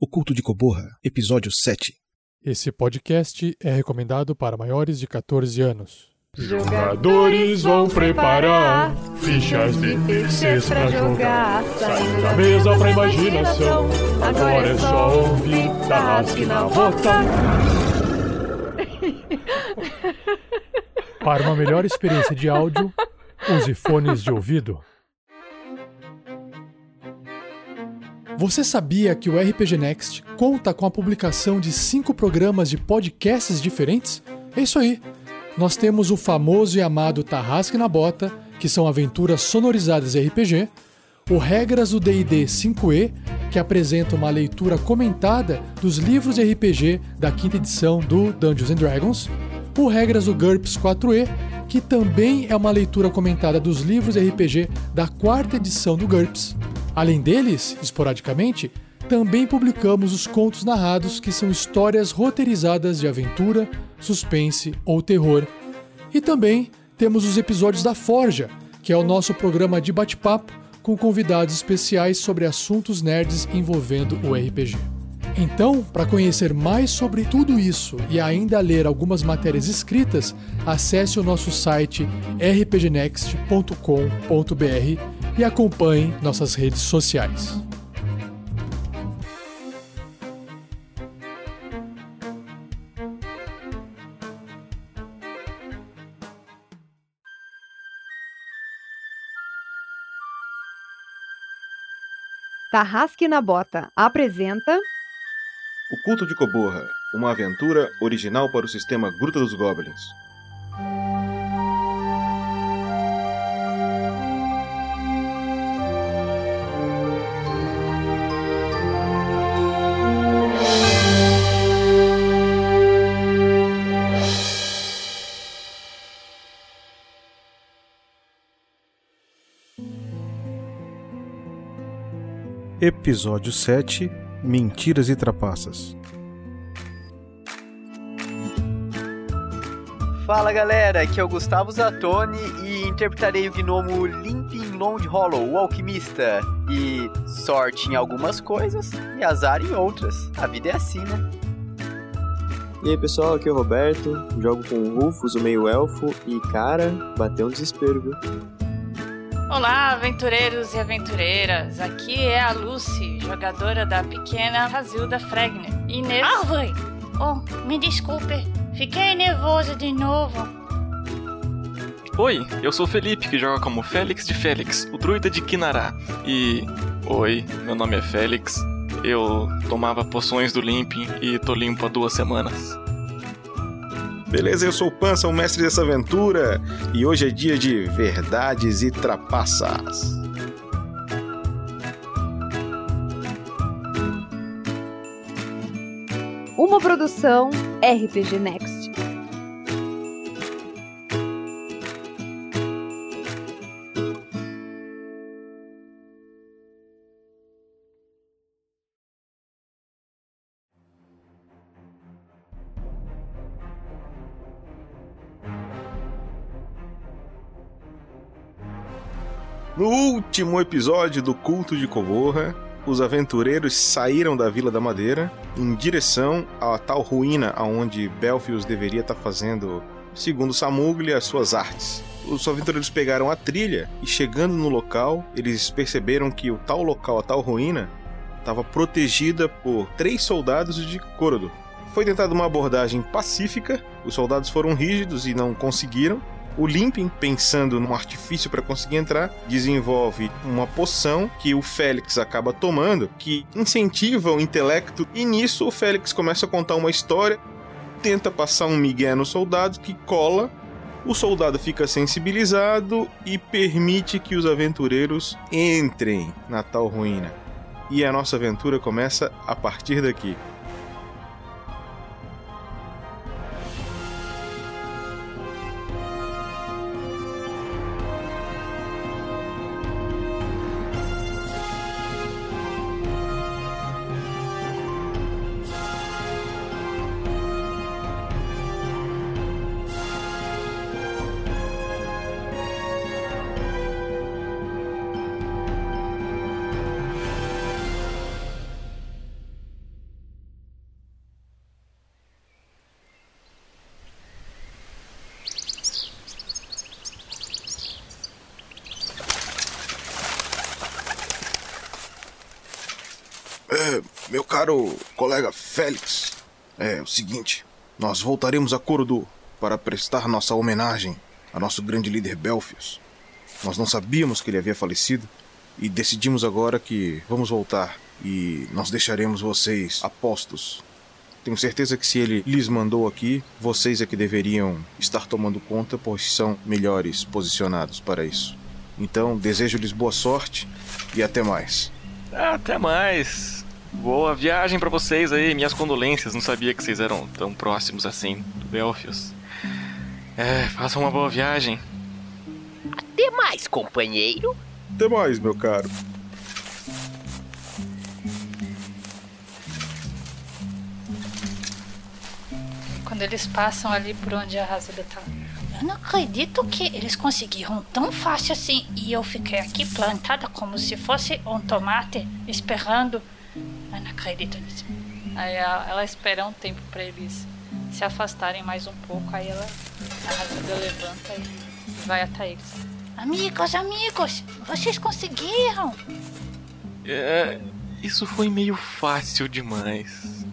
O Culto de Coborra, Episódio 7. Esse podcast é recomendado para maiores de 14 anos. Jogadores vão preparar fichas de terceiros pra jogar. Saindo da mesa pra imaginação. Agora é só ouvir Tarrasque na bota. Para uma melhor experiência de áudio, use fones de ouvido. Você sabia que o RPG Next conta com a publicação de cinco programas de podcasts diferentes? É isso aí. Nós temos o famoso e amado Tarrasque na Bota, que são aventuras sonorizadas RPG, o Regras do D&D 5e, que apresenta uma leitura comentada dos livros de RPG da quinta edição do Dungeons and Dragons, o Regras do GURPS 4e, que também é uma leitura comentada dos livros RPG da quarta edição do GURPS. Além deles, esporadicamente, também publicamos os contos narrados, que são histórias roteirizadas de aventura, suspense ou terror. E também temos os episódios da Forja, que é o nosso programa de bate-papo com convidados especiais sobre assuntos nerds envolvendo o RPG. Então, para conhecer mais sobre tudo isso e ainda ler algumas matérias escritas, acesse o nosso site rpgnext.com.br e acompanhe nossas redes sociais. Tarrasque na Bota apresenta O Culto de Coborra, uma aventura original para o sistema Gruta dos Goblins. Episódio 7 Mentiras e Trapaças. Fala galera, aqui é o Gustavo Zatoni e interpretarei o gnomo Limping Long Hollow, o alquimista. E sorte em algumas coisas e azar em outras. A vida é assim, né? E aí pessoal, aqui é o Roberto, jogo com o Rufus, o meio elfo, e cara, bateu um desespero, viu? Olá, aventureiros e aventureiras. Aqui é a Lucy, jogadora da pequena Razilda Fregner. E nesse... Árvore! Oh, me desculpe. Fiquei nervosa de novo. Oi, eu sou o Felipe, que joga como Félix de Félix, o druida de Kinará. E... Oi, meu nome é Félix. Eu tomava poções do Limping e tô limpo há duas semanas. Beleza, eu sou o Pança, o mestre dessa aventura, e hoje é dia de verdades e trapaças. uma produção RPG Next. No último episódio do Culto de Coborra, os aventureiros saíram da Vila da Madeira em direção à tal ruína aonde Belfius deveria estar fazendo, segundo Samugli, as suas artes. Os aventureiros pegaram a trilha e chegando no local, eles perceberam que o tal local, a tal ruína, estava protegida por três soldados de Corodo. Foi tentada uma abordagem pacífica, os soldados foram rígidos e não conseguiram, o Limping, pensando num artifício para conseguir entrar, desenvolve uma poção que o Félix acaba tomando, que incentiva o intelecto, e nisso o Félix começa a contar uma história, tenta passar um migué no soldado que cola. O soldado fica sensibilizado e permite que os aventureiros entrem na tal ruína. E a nossa aventura começa a partir daqui. Meu caro colega Félix, é o seguinte: nós voltaremos a Corodu para prestar nossa homenagem a nosso grande líder Belfius. Nós não sabíamos que ele havia falecido e decidimos agora que vamos voltar e nós deixaremos vocês a postos. Tenho certeza que se ele lhes mandou aqui, vocês é que deveriam estar tomando conta, pois são melhores posicionados para isso. Então, desejo-lhes boa sorte e até mais. Até mais. Boa viagem para vocês aí, minhas condolências. Não sabia que vocês eram tão próximos assim do Belfius. É, façam uma boa viagem. Até mais, companheiro. Até mais, meu caro. Quando eles passam ali por onde a Razada tá. Eu não acredito que eles conseguiram tão fácil assim e eu fiquei aqui plantada como se fosse um tomate esperando. Eu não acredito nisso. Aí ela, ela espera um tempo pra eles se afastarem mais um pouco. Aí ela, a Razada levanta e vai até eles. Amigos, amigos, vocês conseguiram! É, isso foi meio fácil demais.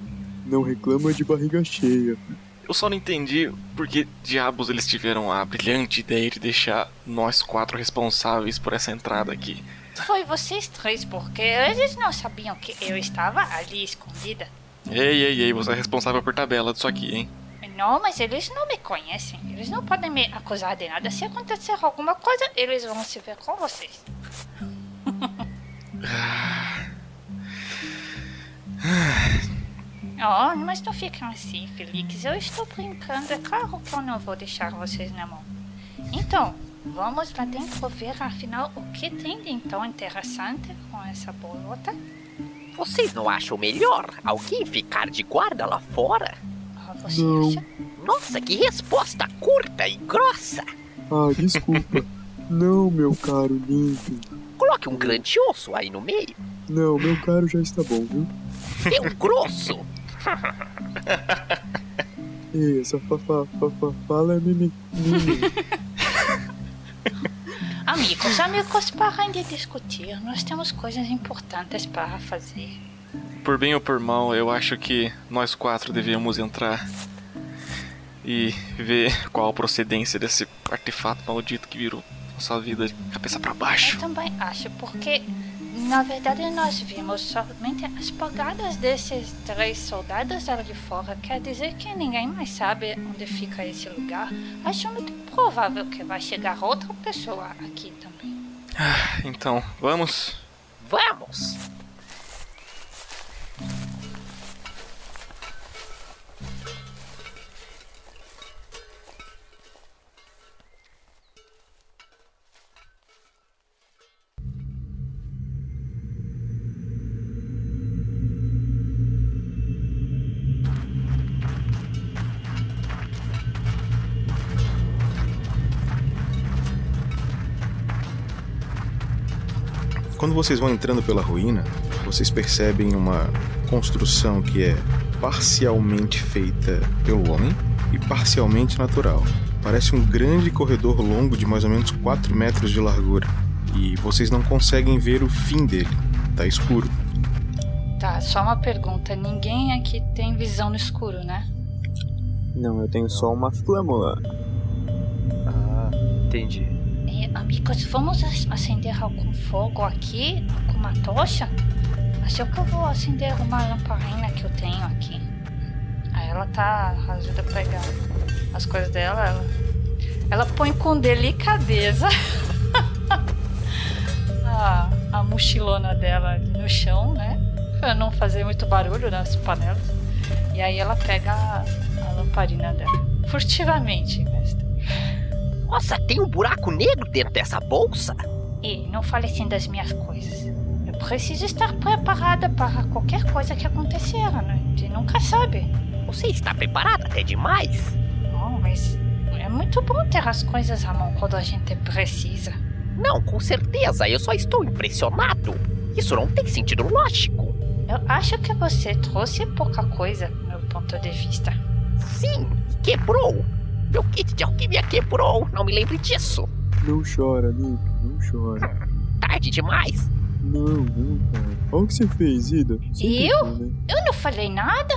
Não reclama de barriga cheia. Eu só não entendi por que diabos eles tiveram a brilhante ideia de deixar nós quatro responsáveis por essa entrada aqui. Foi vocês três, porque eles não sabiam que eu estava ali escondida. Ei, ei, ei, você é responsável por tabela disso aqui, hein? Não, mas eles não me conhecem. Eles não podem me acusar de nada. Se acontecer alguma coisa, eles vão se ver com vocês. Oh, mas não fiquem assim, Felix. Eu estou brincando. É claro que eu não vou deixar vocês na mão. Então, vamos lá dentro ver, afinal, o que tem de tão interessante com essa bolota. Vocês não acham melhor alguém ficar de guarda lá fora? Ah, você Não. acha? Nossa, que resposta curta e grossa! Ah, desculpa. Não, meu caro Limpin. Coloque um grande osso aí no meio. Não, meu caro já está bom, viu? Um grosso! Ei, essa fa, fa, fa, fala é mimi. Amigos, amigos, parem de discutir. Nós temos coisas importantes para fazer. Por bem ou por mal, eu acho que nós quatro devíamos entrar e ver qual a procedência desse artefato maldito que virou nossa vida de cabeça Eu baixo. também acho, porque na verdade nós vimos somente as pegadas desses três soldados ali fora. Quer dizer que ninguém mais sabe onde fica esse lugar. Acho muito provável que vai chegar outra pessoa aqui também. Então, vamos. Vamos! Vocês vão entrando pela ruína, vocês percebem uma construção que é parcialmente feita pelo homem e parcialmente natural. Parece um grande corredor longo de mais ou menos 4 metros de largura. E vocês não conseguem ver o fim dele. Tá escuro. Tá, só uma pergunta. Ninguém aqui tem visão no escuro, né? Não, eu tenho só uma flâmula. Ah, entendi. Amigos, vamos ac- acender algum fogo aqui? Com uma tocha? Acho que eu vou acender uma lamparina que eu tenho aqui. Aí ela tá. Ajuda a pegar as coisas dela. Ela, ela põe com delicadeza a, a mochilona dela ali no chão, né? Pra não fazer muito barulho nas panelas. E aí ela pega a, a lamparina dela. Furtivamente, mestre. Nossa, tem um buraco negro dentro dessa bolsa? E não fale assim das minhas coisas. Eu preciso estar preparada para qualquer coisa que acontecer, né? Gente nunca sabe. Você está preparada até demais? Oh, mas é muito bom ter as coisas à mão quando a gente precisa. Não, com certeza, eu só estou impressionado. Isso não tem sentido lógico. Eu acho que você trouxe pouca coisa, meu ponto de vista. Sim, quebrou. Meu kit de alquimia quebrou, não me lembre disso. Não chora, Limpin, não chora. Tarde demais. Não, não, cara. Olha o que você fez, Ida. Você Eu? tentou, né? Eu não falei nada.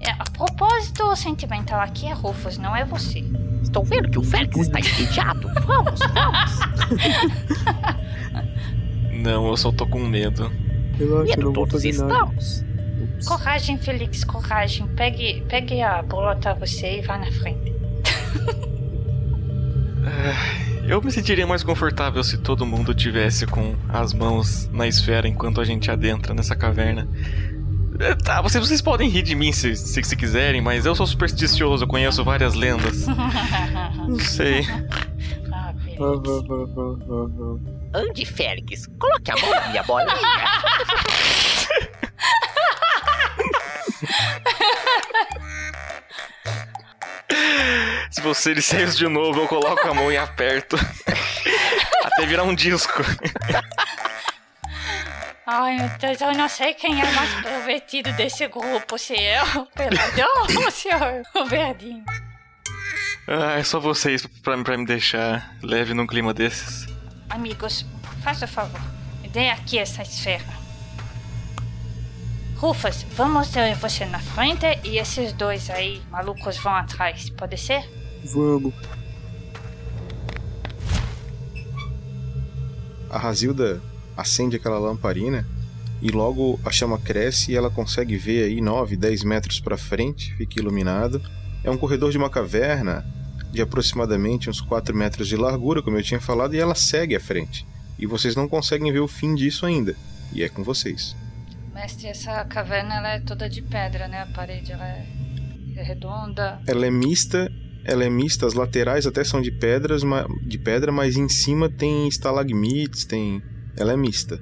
É, a propósito sentimental aqui é Rufus, não é você. Estou vendo que o Félix está entediado. Vamos, vamos. Não, eu só tô com medo. Relaxa, Medo não vou todos estamos. Coragem, Felix, coragem. Pegue, pegue a bolota você e vá na frente. Eu me sentiria mais confortável se todo mundo tivesse com as mãos na esfera enquanto a gente adentra nessa caverna. É, Tá, vocês, vocês podem rir de mim se, se, se quiserem, mas eu sou supersticioso, eu conheço várias lendas. Não sei. ah, Ande, Félix. Coloque a mão na minha bolinha. você disser isso de novo, eu coloco a mão e aperto. Até virar um disco. Ai, meu Deus, eu não sei quem é mais pervertido desse grupo, se eu, o peladão ou o senhor, o verdinho. Ah, é só vocês pra, pra me deixar leve num clima desses. Amigos, faça o favor, me dê aqui essa esfera. Rufus, vamos ter você na frente e esses dois aí, malucos, vão atrás, pode ser? Vamos. A Razilda acende aquela lamparina e logo a chama cresce e ela consegue ver aí 9, 10 metros para frente, fica iluminado. É um corredor de uma caverna de aproximadamente uns 4 metros de largura, como eu tinha falado, e ela segue à frente. E vocês não conseguem ver o fim disso ainda. E é com vocês. Mestre, essa caverna ela é toda de pedra, né? A parede ela é é redonda. Ela é mista, ela é mista, as laterais até são de pedras, ma- de pedra, mas em cima tem estalagmites, tem, ela é mista.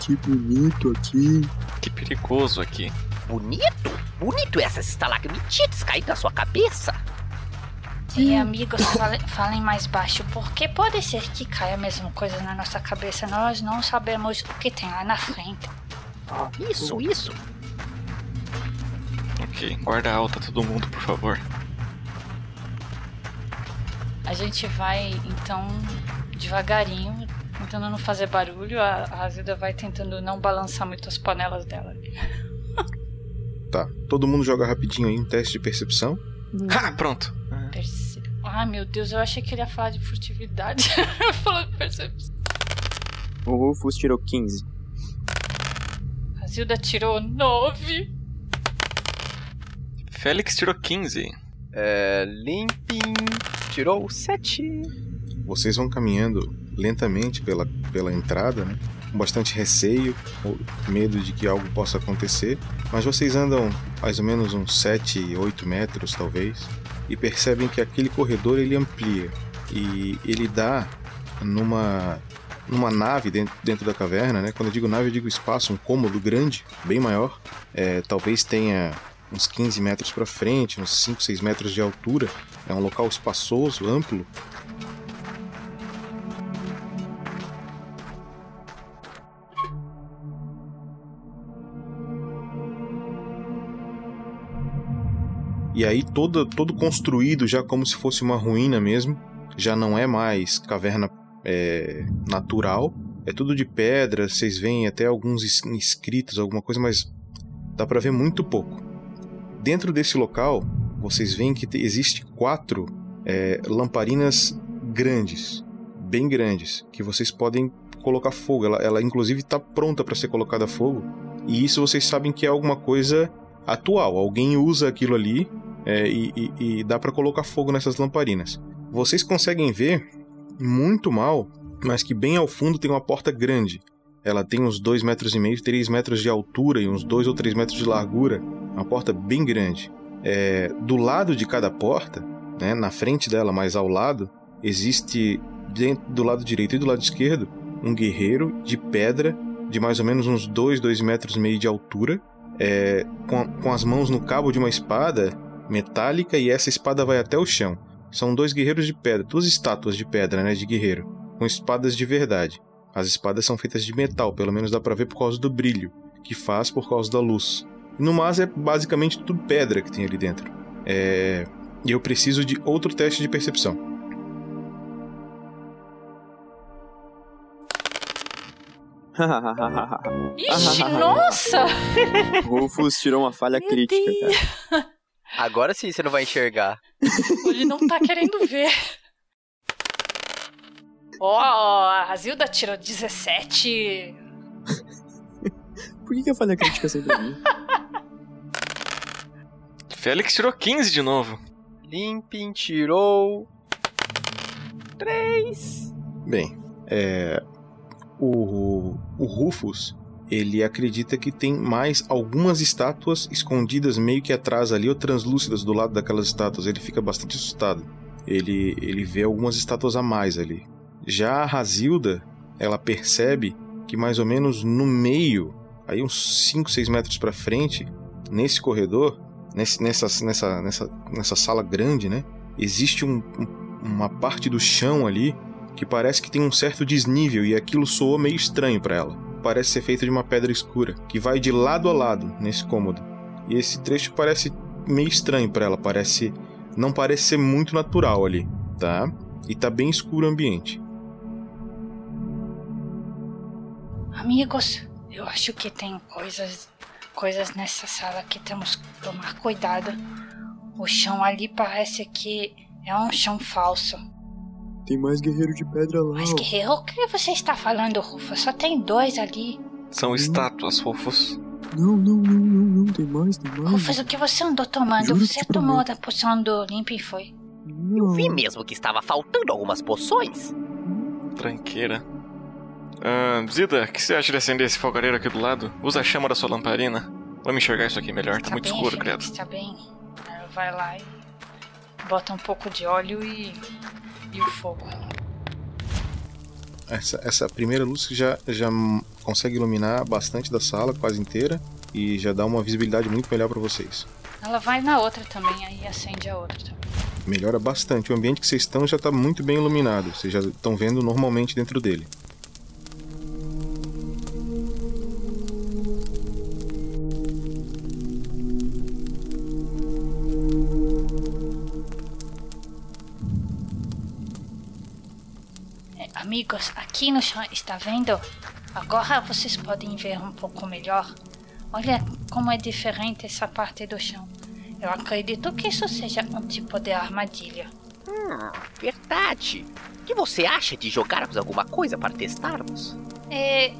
Que bonito aqui. Que perigoso aqui. Bonito? Bonito essas estalagmitites caindo na sua cabeça. E amigos, fale- falem mais baixo, porque pode ser que caia a mesma coisa na nossa cabeça. Nós não sabemos o que tem lá na frente. Isso, isso. Ok, guarda alta todo mundo, por favor. A gente vai, então, devagarinho, tentando não fazer barulho. A, a Azilda vai tentando não balançar muito as panelas dela. Tá, todo mundo joga rapidinho aí um teste de percepção. Ah, pronto. Perce... Ai, meu Deus, eu achei que ele ia falar de furtividade. Falando percepção. O Rufus tirou 15. Zilda tirou nove. Félix tirou 15. É, Limping tirou 7. Vocês vão caminhando lentamente pela, pela entrada, né? com bastante receio, ou medo de que algo possa acontecer, mas vocês andam mais ou menos uns 7, 8 metros talvez, e percebem que aquele corredor ele amplia e ele dá numa numa nave dentro, dentro da caverna, né? Quando eu digo nave, eu digo espaço, um cômodo grande, bem maior, é, talvez tenha uns 15 metros para frente, uns 5, 6 metros de altura. É um local espaçoso, amplo, E aí todo, todo construído já como se fosse uma ruína mesmo. Já não é mais caverna é, natural. É tudo de pedra, vocês veem até alguns escritos, alguma coisa, mas dá pra ver muito pouco. Dentro desse local, vocês veem que te- existe quatro é, lamparinas grandes, bem grandes, que vocês podem colocar fogo. Ela, ela inclusive está pronta para ser colocada a fogo. E isso vocês sabem que é alguma coisa atual. Alguém usa aquilo ali é, e, e- e dá para colocar fogo nessas lamparinas. Vocês conseguem ver muito mal, mas que bem ao fundo tem uma porta grande. Ela tem uns 2 metros e meio, 3 metros de altura e uns 2 ou 3 metros de largura. Uma porta bem grande. É, do lado de cada porta, né, na frente dela, mais ao lado, existe dentro, do lado direito e do lado esquerdo um guerreiro de pedra de mais ou menos uns 2, 2 metros e meio de altura, é, com, com as mãos no cabo de uma espada metálica e essa espada vai até o chão. São dois guerreiros de pedra, duas estátuas de pedra, né, de guerreiro, com espadas de verdade. As espadas são feitas de metal, pelo menos dá pra ver por causa do brilho que faz por causa da luz. No mas é basicamente tudo pedra que tem ali dentro. É, E eu preciso de outro teste de percepção. Ixi, nossa! Rufus tirou uma falha Meu crítica, Deus. cara. Agora sim você não vai enxergar. Ele não tá querendo ver. Ó, a Razilda tirou 17. Por que, que a falha crítica sempre minha? Félix tirou 15 de novo. Limpin tirou. Três. Bem, é. O, o Rufus, ele acredita que tem mais algumas estátuas escondidas meio que atrás ali, ou translúcidas do lado daquelas estátuas. Ele fica bastante assustado. Ele, ele vê algumas estátuas a mais ali. Já a Razilda, ela percebe que mais ou menos no meio, aí uns 5, 6 metros pra frente, nesse corredor, nesse, nessa, nessa, nessa, nessa sala grande, né? Existe um, um- uma parte do chão ali que parece que tem um certo desnível e aquilo soou meio estranho pra ela. Parece ser feito de uma pedra escura que vai de lado a lado nesse cômodo. E esse trecho parece meio estranho pra ela, parece não parece ser muito natural ali, tá? E tá bem escuro o ambiente. Amigos, eu acho que tem coisas, coisas nessa sala que temos que tomar cuidado. O chão ali parece que é um chão falso. Tem mais guerreiro de pedra lá. Mas ó. guerreiro, o que você está falando, Rufa? Só tem dois ali. São estátuas, Rufus. Não, não, não, não, não. Tem mais, tem mais. Rufus, o que você andou tomando? Juro Você tomou prometo. da poção do limpo e foi. Eu vi mesmo que estava faltando algumas poções. Tranqueira. Ah, Zida, o que você acha de acender esse fogareiro aqui do lado? Usa a chama da sua lamparina. Vamos enxergar isso aqui melhor, tá, muito bem, escuro, Felipe, credo. Está bem. Vai lá e bota um pouco de óleo e, e o fogo. Essa, essa primeira luz já, já consegue iluminar bastante da sala, quase inteira, e já dá uma visibilidade muito melhor pra vocês. Ela vai na outra também, aí acende a outra também. Melhora bastante. O ambiente que vocês estão já tá muito bem iluminado. Vocês já estão vendo normalmente dentro dele. Amigos, aqui no chão, está vendo? Agora vocês podem ver um pouco melhor. Olha como é diferente essa parte do chão. Eu acredito que isso seja um tipo de armadilha. Hum, verdade. O que você acha de jogarmos alguma coisa para testarmos? É.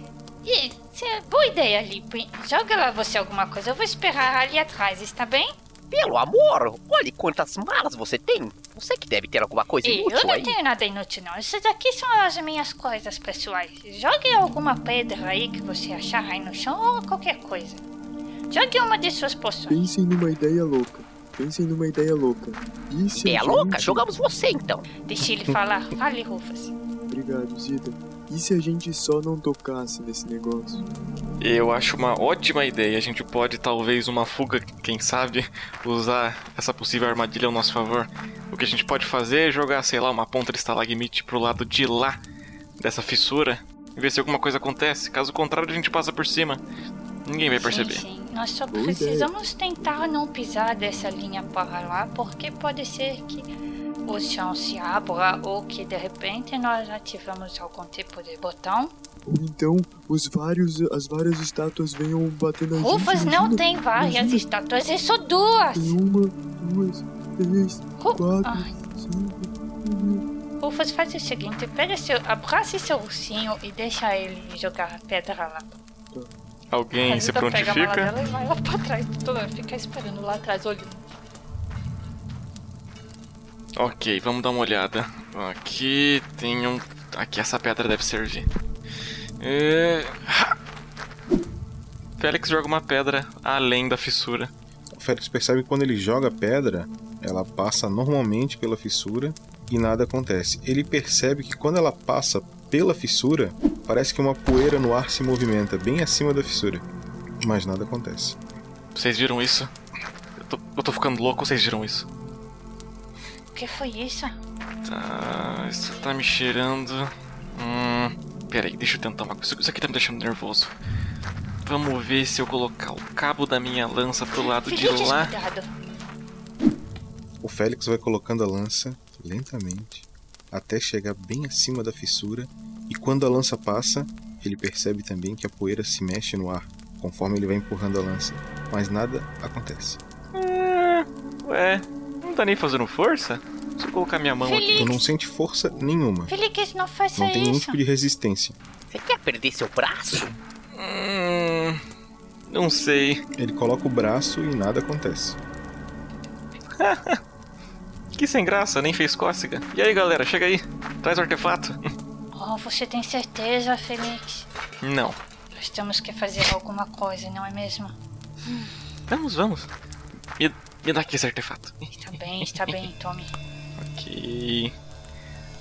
E, cê- boa ideia, Lip. Joga lá você alguma coisa. Eu vou esperar ali atrás, está bem? Pelo amor, olhe quantas malas você tem. Você que deve ter alguma coisa E eu inútil não aí. tenho nada inútil, não. Essas daqui são as minhas coisas pessoais. Jogue alguma pedra aí que você achar aí no chão ou qualquer coisa. Jogue uma de suas poções. Pensem numa ideia louca. Pensem numa ideia louca. E se a Ideia louca? gente- Jogamos você então. Deixa ele falar. Fale, Rufus. Obrigado, Zida. E se a gente só não tocasse nesse negócio? Eu acho uma ótima ideia. A gente pode, talvez, uma fuga, quem sabe, usar essa possível armadilha ao nosso favor. O que a gente pode fazer é jogar, sei lá, uma ponta de estalagmite pro lado de lá dessa fissura e ver se alguma coisa acontece. Caso contrário, a gente passa por cima. Ninguém vai perceber. Sim, sim. Nós só Boa precisamos tentar não pisar dessa linha para lá, porque pode ser que o chão se abra ou que de repente nós ativamos algum tipo de botão. Ou então os vários, as várias estátuas venham bater na gente. Rufus não tem várias imagina. estátuas, é só duas. Tem uma, duas, três, Ru- quatro, Ai, cinco. seis. Rufus, faz o seguinte, pega seu, abrace seu ursinho e deixa ele jogar a pedra lá. Alguém se Zita pega a mala prontifica? dela e vai lá pra trás, toda, fica esperando lá atrás, olhando. Ok, vamos dar uma olhada. Aqui tem um. Aqui essa pedra deve servir. É... Félix joga uma pedra além da fissura. O Félix percebe que quando ele joga a pedra, ela passa normalmente pela fissura e nada acontece. Ele percebe que quando ela passa pela fissura, parece que uma poeira no ar se movimenta bem acima da fissura. Mas nada acontece. Vocês viram isso? Eu tô, eu tô ficando louco, vocês viram isso? O que foi isso? Tá. Isso tá me cheirando. Hum. Pera aí, deixa eu tentar uma coisa. Isso aqui tá me deixando nervoso. Vamos ver se eu colocar o cabo da minha lança pro lado de Fique lá. descuidado. O Félix vai colocando a lança lentamente até chegar bem acima da fissura e quando a lança passa, ele percebe também que a poeira se mexe no ar conforme ele vai empurrando a lança, mas nada acontece. É, ué, não tá nem fazendo força? Se eu colocar minha mão aqui. Tu não sente força nenhuma. Felix, não faça Não tem nenhum isso. tipo de resistência. Você quer perder seu braço? Hum, não sei. Ele coloca o braço e nada acontece. Que sem graça, nem fez cócega. E aí, galera, chega aí. Traz o artefato. Oh, você tem certeza, Felix? Não. Nós temos que fazer alguma coisa, não é mesmo? Vamos, vamos. Me, me dá aqui esse artefato. Está bem, está bem, tome. Ok.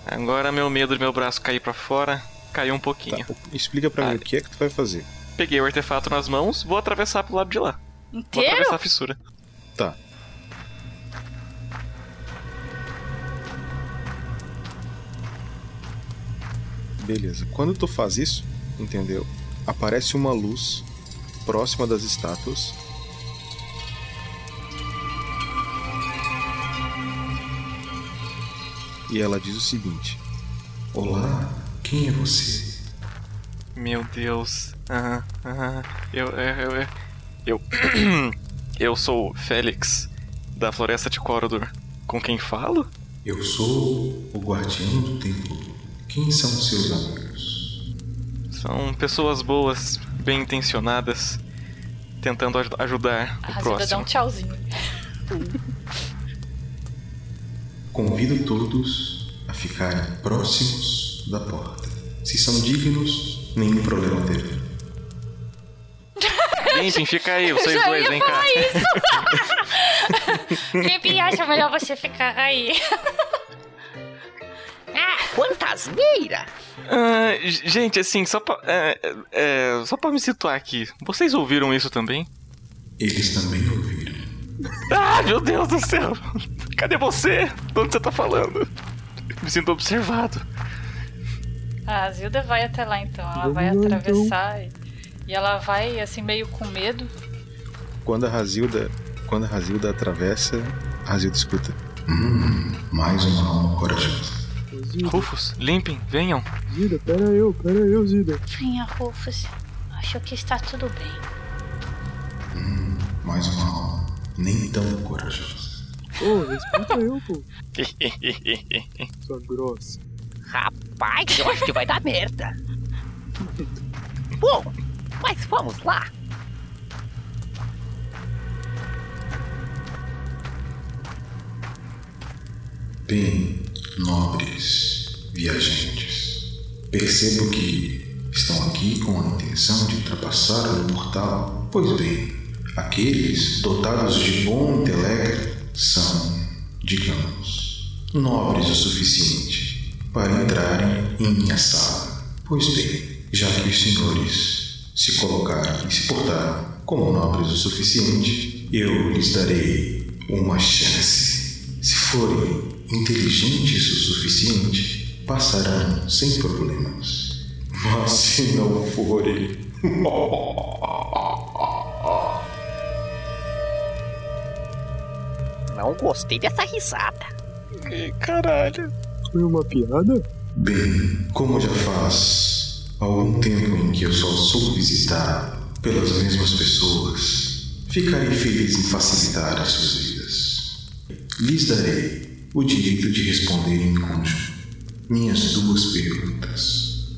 Agora meu medo de meu braço cair pra fora caiu um pouquinho. Tá, explica pra mim o que é que tu vai fazer. Peguei o artefato nas mãos, vou atravessar pro lado de lá. Vou Inteiro? atravessar a fissura. Tá. Beleza. Quando tu faz isso, entendeu? Aparece uma luz próxima das estátuas. E ela diz o seguinte: Olá, quem é você? Meu Deus. Ah, ah, eu, eu, eu, eu, eu sou o Félix, da Floresta de Corridor. Com quem falo? Eu sou o guardião do templo. Quem são seus amigos? São pessoas boas, bem intencionadas, tentando aj- ajudar A o dá próximo. um tchauzinho. Convido todos a ficarem próximos da porta. Se são dignos, nenhum problema terá. Limpem, fica aí, vocês Já dois, vem cá. Limpy acha melhor você ficar aí. Ah, quanta asneira! Ah, gente, assim, só pra, é, é, só pra me situar aqui, vocês ouviram isso também? Eles também ouviram. Ah, meu Deus do céu! Cadê você? De onde você tá falando? Me sinto observado. A Zilda vai até lá então. Ela vai lá, então. atravessar e, e ela vai assim meio com medo. Quando a Razilda, quando a Razilda atravessa, a Razilda escuta. Hum, mais uma alma corajosa. Rufus, limpem, venham. Zida, pera eu, pera eu, Zida. Venha, Rufus. Acho que está tudo bem. Hum, mais uma alma nem tão corajosa. Ô, respeita eu, pô. Sua grossa. Rapaz, eu acho que vai dar merda. Bom, mas vamos lá. Bem, nobres viajantes, percebo que estão aqui com a intenção de ultrapassar o portal. Pois bem, aqueles dotados de bom intelecto são, digamos, nobres o suficiente para entrarem em minha sala. Pois bem, já que os senhores se colocaram e se portaram como nobres o suficiente, eu lhes darei uma chance. Se forem inteligentes o suficiente, passarão sem problemas. Mas se não forem. Não gostei dessa risada. Caralho. Foi uma piada? Bem, como já faz algum tempo em que eu só sou visitado pelas mesmas pessoas, ficarei feliz em facilitar as suas vidas. Lhes darei o direito de responder em conjunto minhas duas perguntas.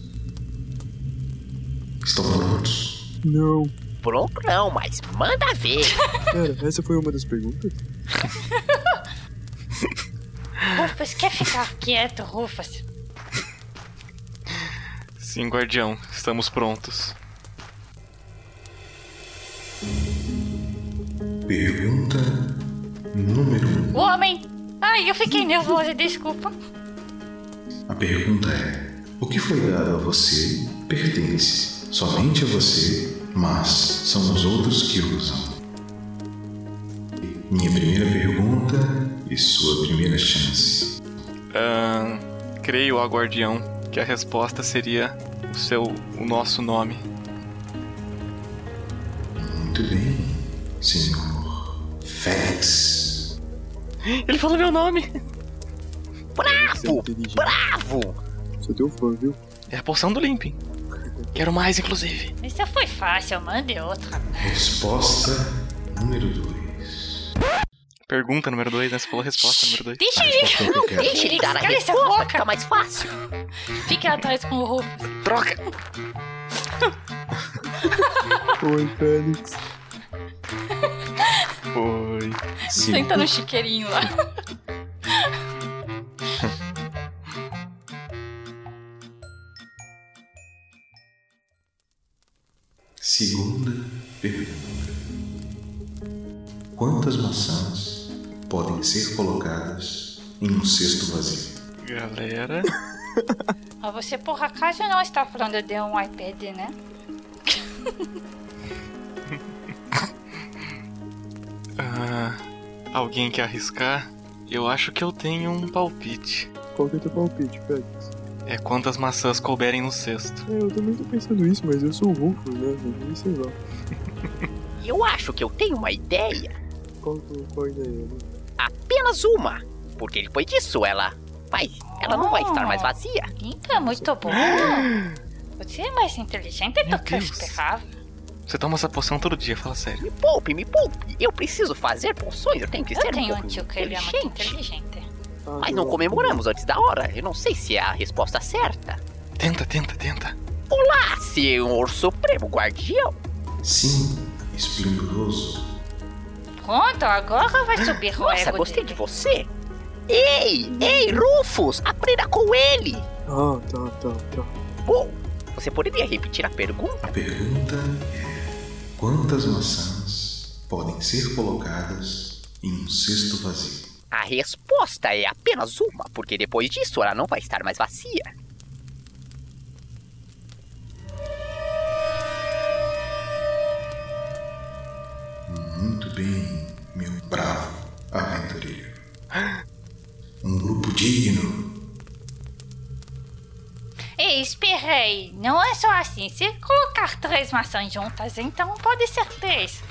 Estão prontos? Não. Pronto não, mas manda ver. Pera, essa foi uma das perguntas? Rufus, quer ficar quieto, Rufus? Sim, guardião, estamos prontos. Pergunta número 1. Um. O homem! Ai, eu fiquei nervosa, desculpa. A pergunta é: o que foi dado a você pertence somente a você, mas são os outros que usam. Minha primeira pergunta e sua primeira chance. Ah, creio, ó guardião, que a resposta seria o seu, o nosso nome. Muito bem, senhor Félix. Ele falou meu nome! Bravo! Bravo! Sou teu fã, viu? É a poção do Limping. Quero mais, inclusive. Isso foi fácil, mande outra. Resposta número 2. Pergunta número 2, né? Você falou resposta número 2. Deixa A ele. quero. Deixa ele dar a Cala essa resposta, boca. fica mais fácil. Fique atrás com o Rufus. Troca! Oi, Félix. Oi. Sim. Senta no chiqueirinho lá. Segunda pergunta: Quantas maçãs podem ser colocadas em um cesto vazio? Galera. Ah, você por acaso não está falando de um iPad, né? Ah, alguém quer arriscar? Eu acho que eu tenho um palpite. Qual que é teu palpite, Félix? É quantas maçãs couberem no cesto. É, eu também tô pensando isso, mas eu sou o Rufus, né? Eu nem sei lá. Eu acho que eu tenho uma ideia. Qual, qual a ideia? né? Apenas uma. Porque depois disso ela vai. Ela não vai estar mais vazia. É muito bom. Você é mais inteligente do Meu que eu Deus. esperava. Você toma essa poção todo dia, fala sério. Me poupe, me poupe. Eu preciso fazer poções, eu tenho que ser Eu um tenho um pouco tio que ele é muito inteligente. Mas não comemoramos antes da hora. Eu não sei se é a resposta certa. Tenta, tenta, tenta. Olá, senhor Supremo Guardião. Sim, esplendoroso. Pronto, agora vai subir o Nossa, ego gostei dele. de você. Ei, ei, Rufus, aprenda com ele. Ah, tá, tá, tá. Bom, você poderia repetir a pergunta? A pergunta é: Quantas maçãs podem ser colocadas em um cesto vazio? A resposta é apenas uma, porque depois disso ela não vai estar mais vazia. Muito bem, bravo aventureiro. Um grupo digno. Ei, espera aí. Não é só assim. Se colocar três maçãs juntas, então pode ser três.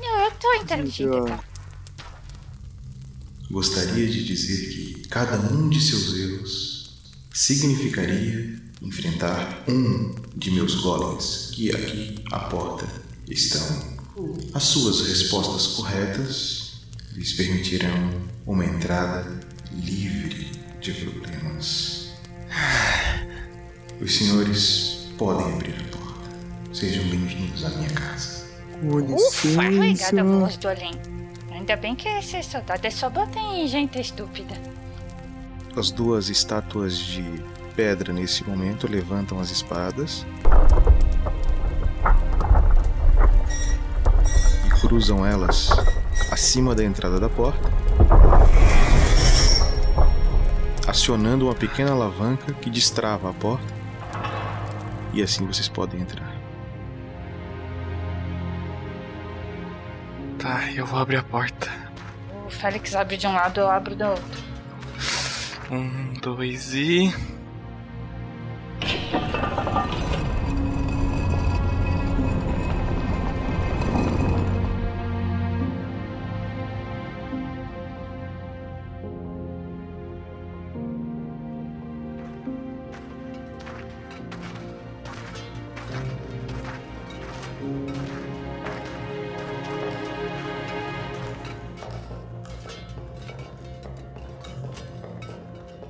Não, eu tô cara. Gostaria de dizer que cada um de seus erros significaria enfrentar um de meus golems que aqui à porta estão. As suas respostas corretas lhes permitirão uma entrada livre de problemas. Os senhores podem abrir a porta. Sejam bem-vindos à minha casa. Ufa, obrigada, voz do além. Ainda bem que esse soldado só bota em gente estúpida. As duas estátuas de pedra nesse momento levantam as espadas cruzam elas acima da entrada da porta, acionando uma pequena alavanca que destrava a porta. E assim vocês podem entrar. Tá, eu vou abrir a porta. O Félix abre de um lado, eu abro do outro. Um, dois e.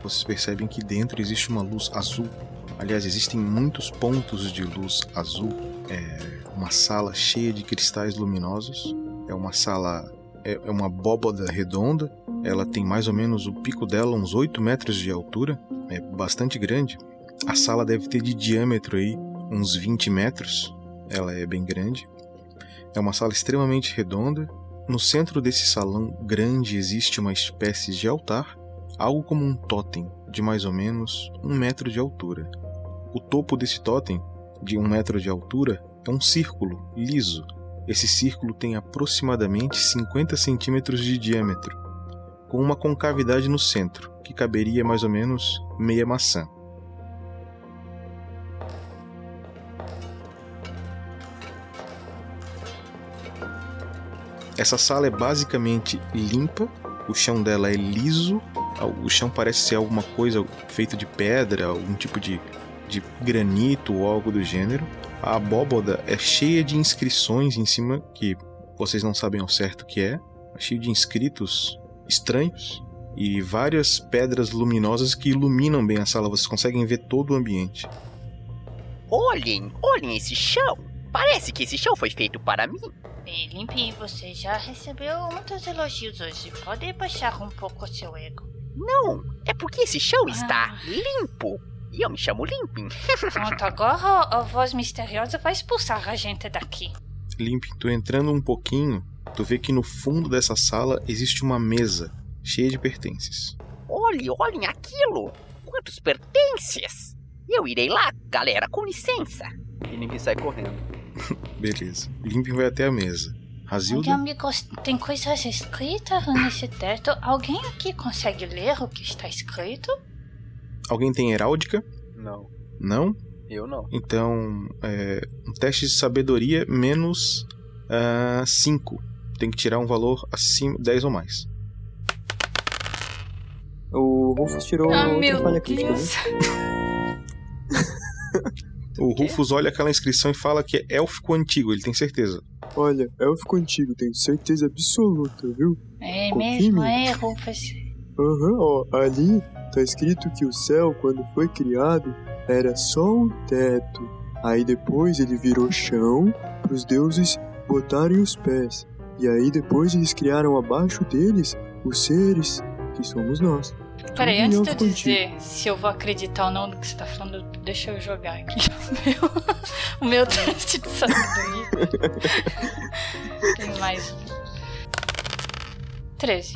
Vocês percebem que dentro existe uma luz azul. Aliás, existem muitos pontos de luz azul. É uma sala cheia de cristais luminosos. É uma sala. É é uma abóbada redonda. Ela tem mais ou menos o pico dela, uns 8 metros de altura. É bastante grande. A sala deve ter de diâmetro aí uns 20 metros. Ela é bem grande. É uma sala extremamente redonda. No centro desse salão grande existe uma espécie de altar algo como um totem de mais ou menos um metro de altura. O topo desse totem, de um metro de altura, é um círculo liso. Esse círculo tem aproximadamente 50 centímetros de diâmetro, com uma concavidade no centro, que caberia mais ou menos meia maçã. Essa sala é basicamente limpa O chão dela é liso, o chão parece ser alguma coisa feita de pedra, algum tipo de, de granito ou algo do gênero. A abóboda é cheia de inscrições em cima que vocês não sabem ao certo o que é. É cheio de inscritos estranhos e várias pedras luminosas que iluminam bem a sala. Vocês conseguem ver todo o ambiente. Olhem, olhem esse chão. Parece que esse chão foi feito para mim. Bem, Limpe, você já recebeu muitos elogios hoje. Pode baixar um pouco o seu ego. Não, é porque esse chão está limpo. E eu me chamo Limpin. Pronto, agora a voz misteriosa vai expulsar a gente daqui. Limpin, tu entrando um pouquinho, tu vê que no fundo dessa sala existe uma mesa cheia de pertences. Olhe, olhem aquilo! Quantos pertences! Eu irei lá, galera, com licença. E Limpin sai correndo. Beleza. Limpin vai até a mesa. Razilda? Amigos, tem coisas escritas nesse teto. Alguém aqui consegue ler o que está escrito? Alguém tem heráldica? Não. Não? Eu não. Então, é, um teste de sabedoria menos 5. tem que tirar um valor acima 10 ou mais. O Rufus tirou Ah, meu falha crítica, Deus. O Rufus olha aquela inscrição e fala que é élfico antigo, ele tem certeza. Olha, élfico antigo, tenho certeza absoluta, viu? É Confirme. mesmo, é, Rufus? Aham, ó, ali tá escrito que o céu, quando foi criado, era só um teto. Aí depois ele virou chão pros deuses botarem os pés. E aí depois eles criaram abaixo deles os seres, que somos nós. Peraí, antes de eu élfico dizer se eu vou acreditar ou não no que você tá falando, deixa eu jogar aqui o meu, o meu teste de sabedoria. Tem mais um. 13.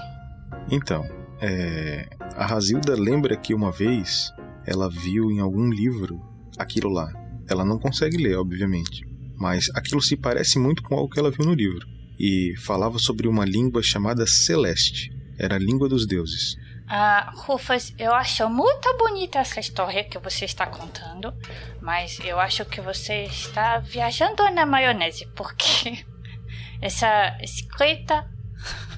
Então, é, a Razilda lembra que uma vez ela viu em algum livro aquilo lá. Ela não consegue ler, obviamente, mas aquilo se parece muito com algo que ela viu no livro. E falava sobre uma língua chamada Celeste. Era a língua dos deuses. Ah, Rufus, eu acho muito bonita essa história que você está contando, mas eu acho que você está viajando na maionese, porque essa escrita.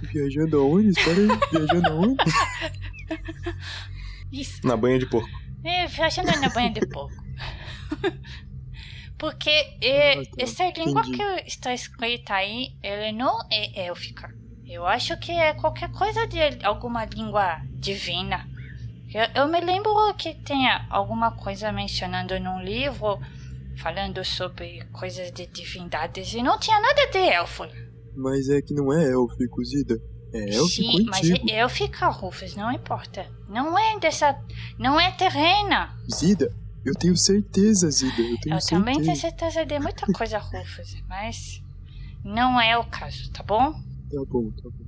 Viajando aonde? Espera aí, viajando aonde? Isso. Na banha de porco. É, viajando na banha de porco. Porque é, Ah, tá. essa língua Entendi. que está escrita aí, ela não é élfica. Eu acho que é qualquer coisa de alguma língua divina. Eu, eu me lembro que tinha alguma coisa mencionando num livro falando sobre coisas de divindades e não tinha nada de elfo. Mas é que não é élfico, Zida. É élfico Sim, mas é Rufus, não importa. Não é dessa. Não é terrena. Zida, eu tenho certeza, Zida. Eu tenho Eu certeza. também tenho certeza de muita coisa, Rufus, mas não é o caso, tá bom? Tá bom, tá bom.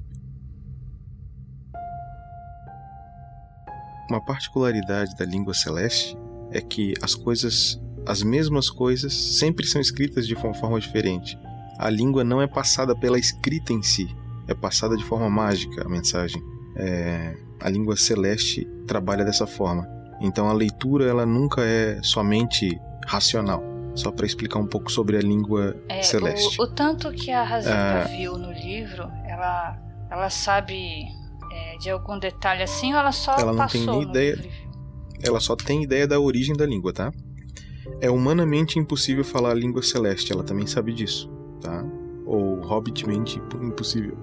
Uma particularidade da língua celeste é que as coisas, as mesmas coisas, sempre são escritas de uma forma diferente. A língua não é passada pela escrita em si, é passada de forma mágica a mensagem. É, a língua celeste trabalha dessa forma. Então a leitura ela nunca é somente racional. Só para explicar um pouco sobre a língua É, celeste. o, o tanto que a Razilda Ah. viu no livro, ela, ela sabe é, de algum detalhe assim ou ela só Ela não passou tem nem ideia. livro? Ela só tem ideia da origem da língua, tá? É humanamente impossível falar a língua celeste, ela também sabe disso, tá? Ou hobbitmente imp- impossível.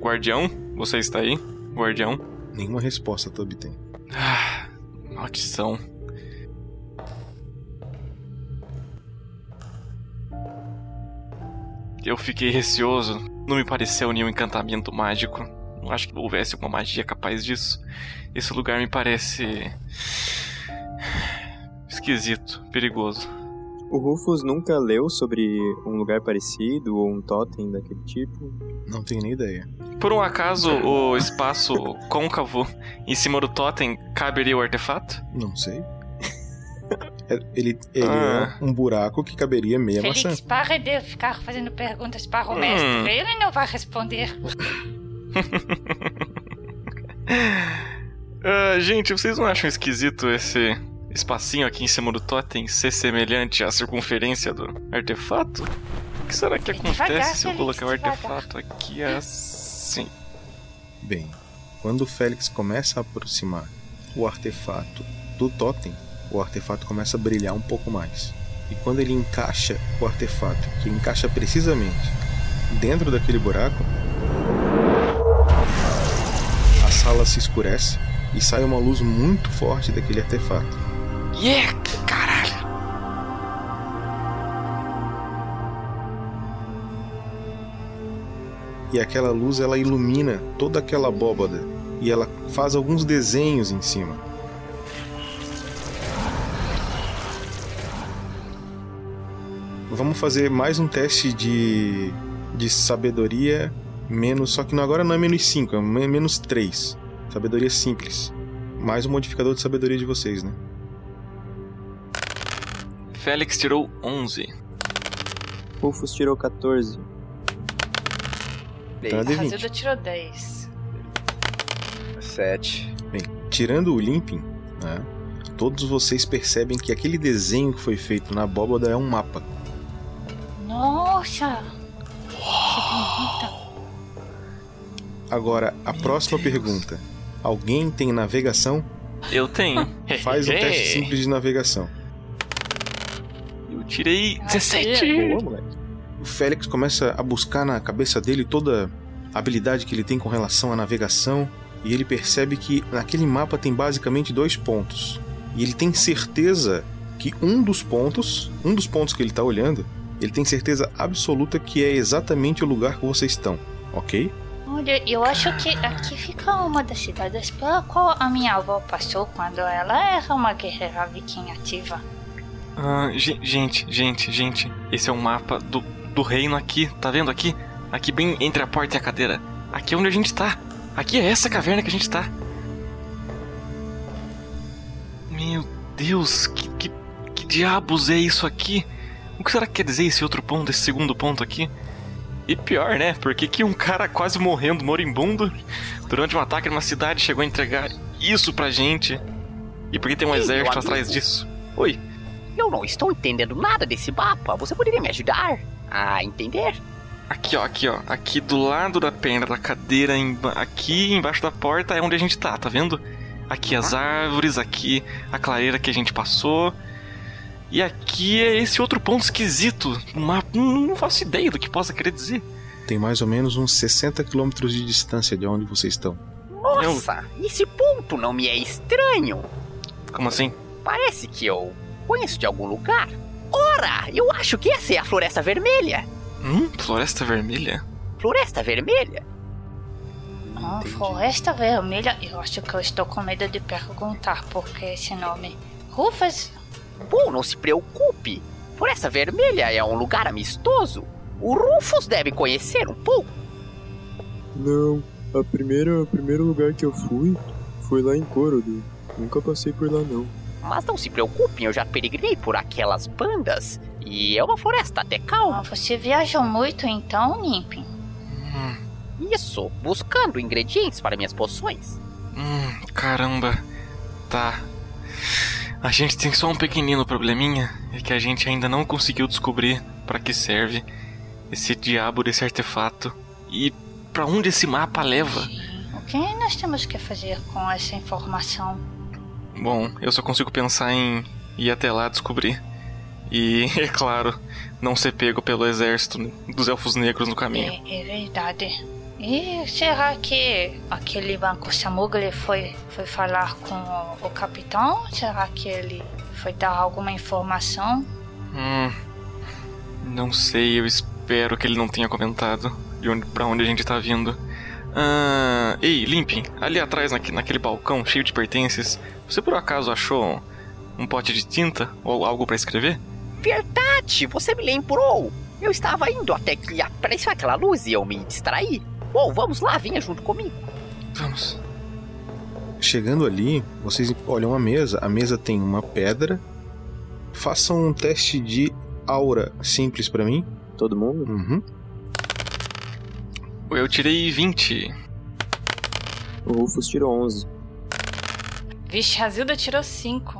Guardião, você está aí? Guardião? Nenhuma resposta tu obtém. Ah, maldição. Eu fiquei receoso. Não me pareceu nenhum encantamento mágico. Não acho que houvesse alguma magia capaz disso. Esse lugar me parece. esquisito, perigoso. O Rufus nunca leu sobre um lugar parecido ou um totem daquele tipo? Não tenho nem ideia. Por um acaso, o espaço côncavo em cima do totem caberia o artefato? Não sei. É- Ele, ele Ah. é um buraco que caberia meia Felix, maçã. pare de ficar fazendo perguntas para o Hum. mestre. Ele não vai responder. Ah, gente, vocês não acham esquisito esse espacinho aqui em cima do totem ser semelhante à circunferência do artefato? O que será que acontece Devagar, se eu colocar o devagar. artefato aqui assim? Bem, quando o Félix começa a aproximar o artefato do totem, o artefato começa a brilhar um pouco mais. E quando ele encaixa o artefato, que encaixa precisamente dentro daquele buraco, a sala se escurece e sai uma luz muito forte daquele artefato. Yeah, caralho! E aquela luz ela ilumina toda aquela abóbada e ela faz alguns desenhos em cima. Vamos fazer mais um teste de, de sabedoria menos, só que agora não é menos 5, é me- menos 3. Sabedoria simples. Mais o modificador de sabedoria de vocês, né? Félix tirou 11. Rufus tirou 14. Então é D20. Razilda tirou 10. 7. Bem, tirando o limping, né, todos vocês percebem que aquele desenho que foi feito na abóbada é um mapa. Nossa! Agora, a próxima pergunta. Alguém tem navegação? Eu tenho. Faz um teste simples de navegação. Tirei 17. Boa, moleque. O Félix começa a buscar na cabeça dele toda a habilidade que ele tem com relação à navegação e ele percebe que naquele mapa tem basicamente dois pontos. E ele tem certeza que um dos pontos, um dos pontos que ele está olhando, ele tem certeza absoluta que é exatamente o lugar que vocês estão, ok? Olha, eu acho que aqui fica uma das cidades pela qual a minha avó passou quando ela era uma guerreira viking ativa. Ah, ge- gente, gente, gente. Esse é o mapa do, do reino aqui. Tá vendo aqui? Aqui bem entre a porta e a cadeira. Aqui é onde a gente tá. Aqui é essa caverna que a gente tá. Meu Deus, que, que, que diabos é isso aqui? O que será que quer dizer esse outro ponto, esse segundo ponto aqui? E pior, né? Porque que um cara quase morrendo, moribundo, durante um ataque numa cidade chegou a entregar isso pra gente? E por que tem um exército atrás disso? Oi, Eu não estou entendendo nada desse mapa. Você poderia me ajudar a entender? Aqui, ó, aqui, ó. Aqui do lado da perna da cadeira, emba- aqui embaixo da porta é onde a gente tá, tá vendo? Aqui as árvores, aqui a clareira que a gente passou. E aqui é esse outro ponto esquisito. Um mapa, não não faço ideia do que possa querer dizer. Tem mais ou menos uns 60 quilômetros de distância de onde vocês estão. Nossa, esse ponto não me é estranho. Como assim? Parece que eu conheço de algum lugar. Ora, eu acho que essa é a Floresta Vermelha. Hum? Floresta Vermelha? Floresta Vermelha? Ah, Floresta Vermelha, eu acho que eu estou com medo de perguntar por que esse nome. Rufus? Bom, não se preocupe. Floresta Vermelha é um lugar amistoso. O Rufus deve conhecer um pouco. Não, a primeira, o primeiro lugar que eu fui foi lá em Corodo. Nunca passei por lá não. Mas não se preocupem, eu já peregrinei por aquelas bandas. E é uma floresta até calma. Ah, você viajou muito então, Limpin? Hum, Isso, buscando ingredientes para minhas poções. hum, caramba. Tá. A gente tem só um pequenino probleminha. É que a gente ainda não conseguiu descobrir pra que serve esse diabo desse artefato. E pra onde esse mapa leva. O que nós temos que fazer com essa informação? Bom, eu só consigo pensar em ir até lá descobrir. E, é claro, não ser pego pelo exército dos elfos negros no caminho. É, é verdade. E será que aquele banco Samugli foi, foi falar com o, o capitão? Será que ele foi dar alguma informação? Hum. Não sei, eu espero que ele não tenha comentado de onde, pra onde a gente tá vindo. Ah, ei, Limpin, ali atrás naque- naquele balcão cheio de pertences, você por acaso achou um pote de tinta ou algo pra escrever? Verdade, você me lembrou. Eu estava indo até que apareceu aquela luz e eu me distraí. Bom, vamos lá, venha junto comigo. Vamos. Chegando ali, vocês olham a mesa. A mesa tem uma pedra. Façam um teste de aura simples pra mim. Todo mundo? Uhum. Eu tirei 20. O Rufus tirou 11. Vixe, Razilda tirou 5.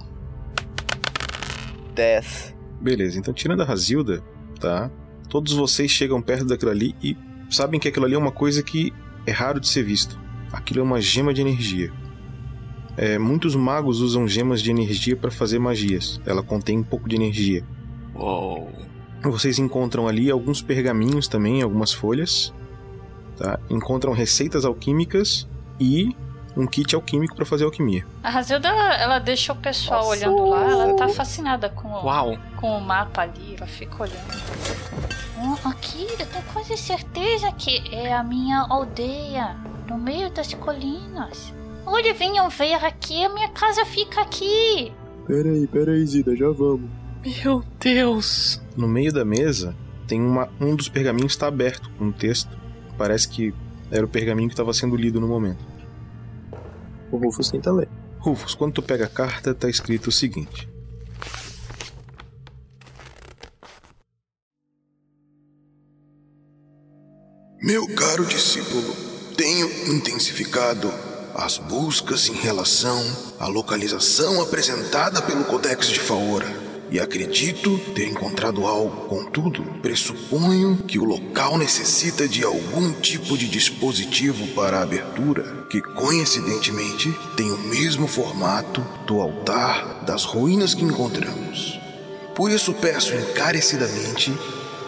10. Beleza, então tirando a Razilda, tá? Todos vocês chegam perto daquilo ali e sabem que aquilo ali é uma coisa que é raro de ser visto. Aquilo é uma gema de energia. É, muitos magos usam gemas de energia para fazer magias. Ela contém um pouco de energia. Uou. Vocês encontram ali alguns pergaminhos também, algumas folhas. Tá? Encontram receitas alquímicas e um kit alquímico para fazer alquimia. A Razilda, ela, ela deixa o pessoal Nossa. olhando lá, ela tá fascinada com o, Uau. com o mapa ali, ela fica olhando. Oh, aqui, eu tenho quase certeza que é a minha aldeia, no meio das colinas. Olha, venham ver aqui, a minha casa fica aqui. Pera aí, pera aí, Zida, já vamos. Meu Deus. No meio da mesa tem uma, um dos pergaminhos está aberto com um texto. Parece que era o pergaminho que estava sendo lido no momento. O Rufus tenta ler. Rufus, quando tu pega a carta, tá escrito o seguinte: Meu caro discípulo, tenho intensificado as buscas em relação à localização apresentada pelo Codex de Faora e acredito ter encontrado algo. Contudo, pressuponho que o local necessita de algum tipo de dispositivo para a abertura, que coincidentemente tem o mesmo formato do altar das ruínas que encontramos. Por isso peço encarecidamente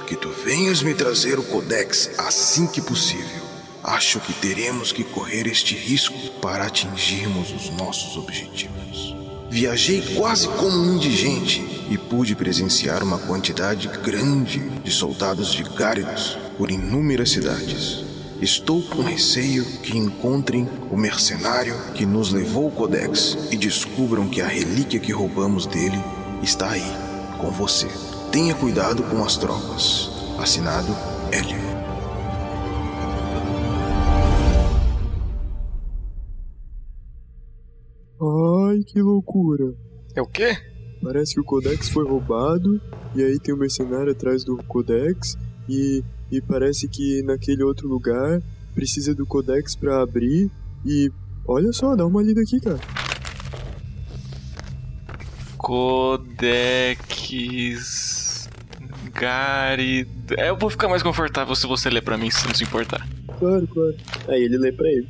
que tu venhas me trazer o Codex assim que possível. Acho que teremos que correr este risco para atingirmos os nossos objetivos. Viajei quase como um indigente pude presenciar uma quantidade grande de soldados de Gáridos por inúmeras cidades. Estou com receio que encontrem o mercenário que nos levou o Codex e descubram que a relíquia que roubamos dele está aí, com você. Tenha cuidado com as tropas. Assinado Hélio. Ai, que loucura. É o quê? Parece que o Codex foi roubado, e aí tem um mercenário atrás do Codex, e, e parece que naquele outro lugar precisa do Codex pra abrir, e olha só, dá uma lida aqui, cara. Codex. Gari. É, eu vou ficar mais confortável se você ler pra mim, se não se importar. Claro, claro. Aí ele lê pra ele.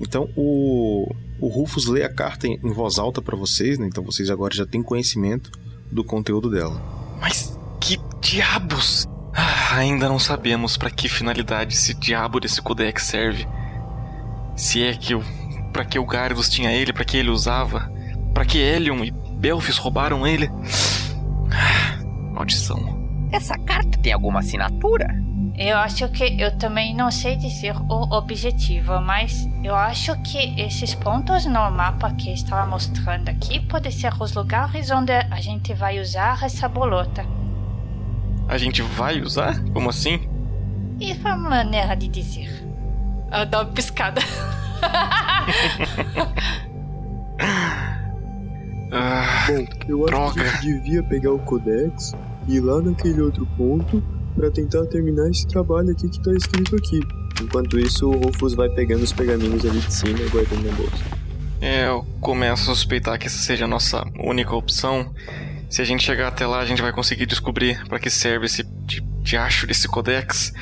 Então o, o Rufus lê a carta em, em voz alta para vocês, né? Então vocês agora já têm conhecimento do conteúdo dela. Mas que diabos? Ah, ainda não sabemos para que finalidade esse diabo desse codex serve. Se é que o para que o Gardos tinha ele, para que ele usava, para que Helion e Belfis roubaram ele. Ah, maldição. Essa carta tem alguma assinatura? Eu acho que eu também não sei dizer o objetivo, mas eu acho que esses pontos no mapa que estava mostrando aqui podem ser os lugares onde a gente vai usar essa bolota. A gente vai usar? Como assim? E foi uma maneira de dizer. Ela dá uma piscada. Ah, Bom, eu acho droga. que a gente devia pegar o Codex e ir lá naquele outro ponto pra tentar terminar esse trabalho aqui que tá escrito aqui. Enquanto isso, o Rufus vai pegando os pergaminhos ali de cima e guardando na bolsa. É, eu começo a suspeitar que essa seja a nossa única opção. Se a gente chegar até lá, a gente vai conseguir descobrir para que serve esse di- diacho desse codex.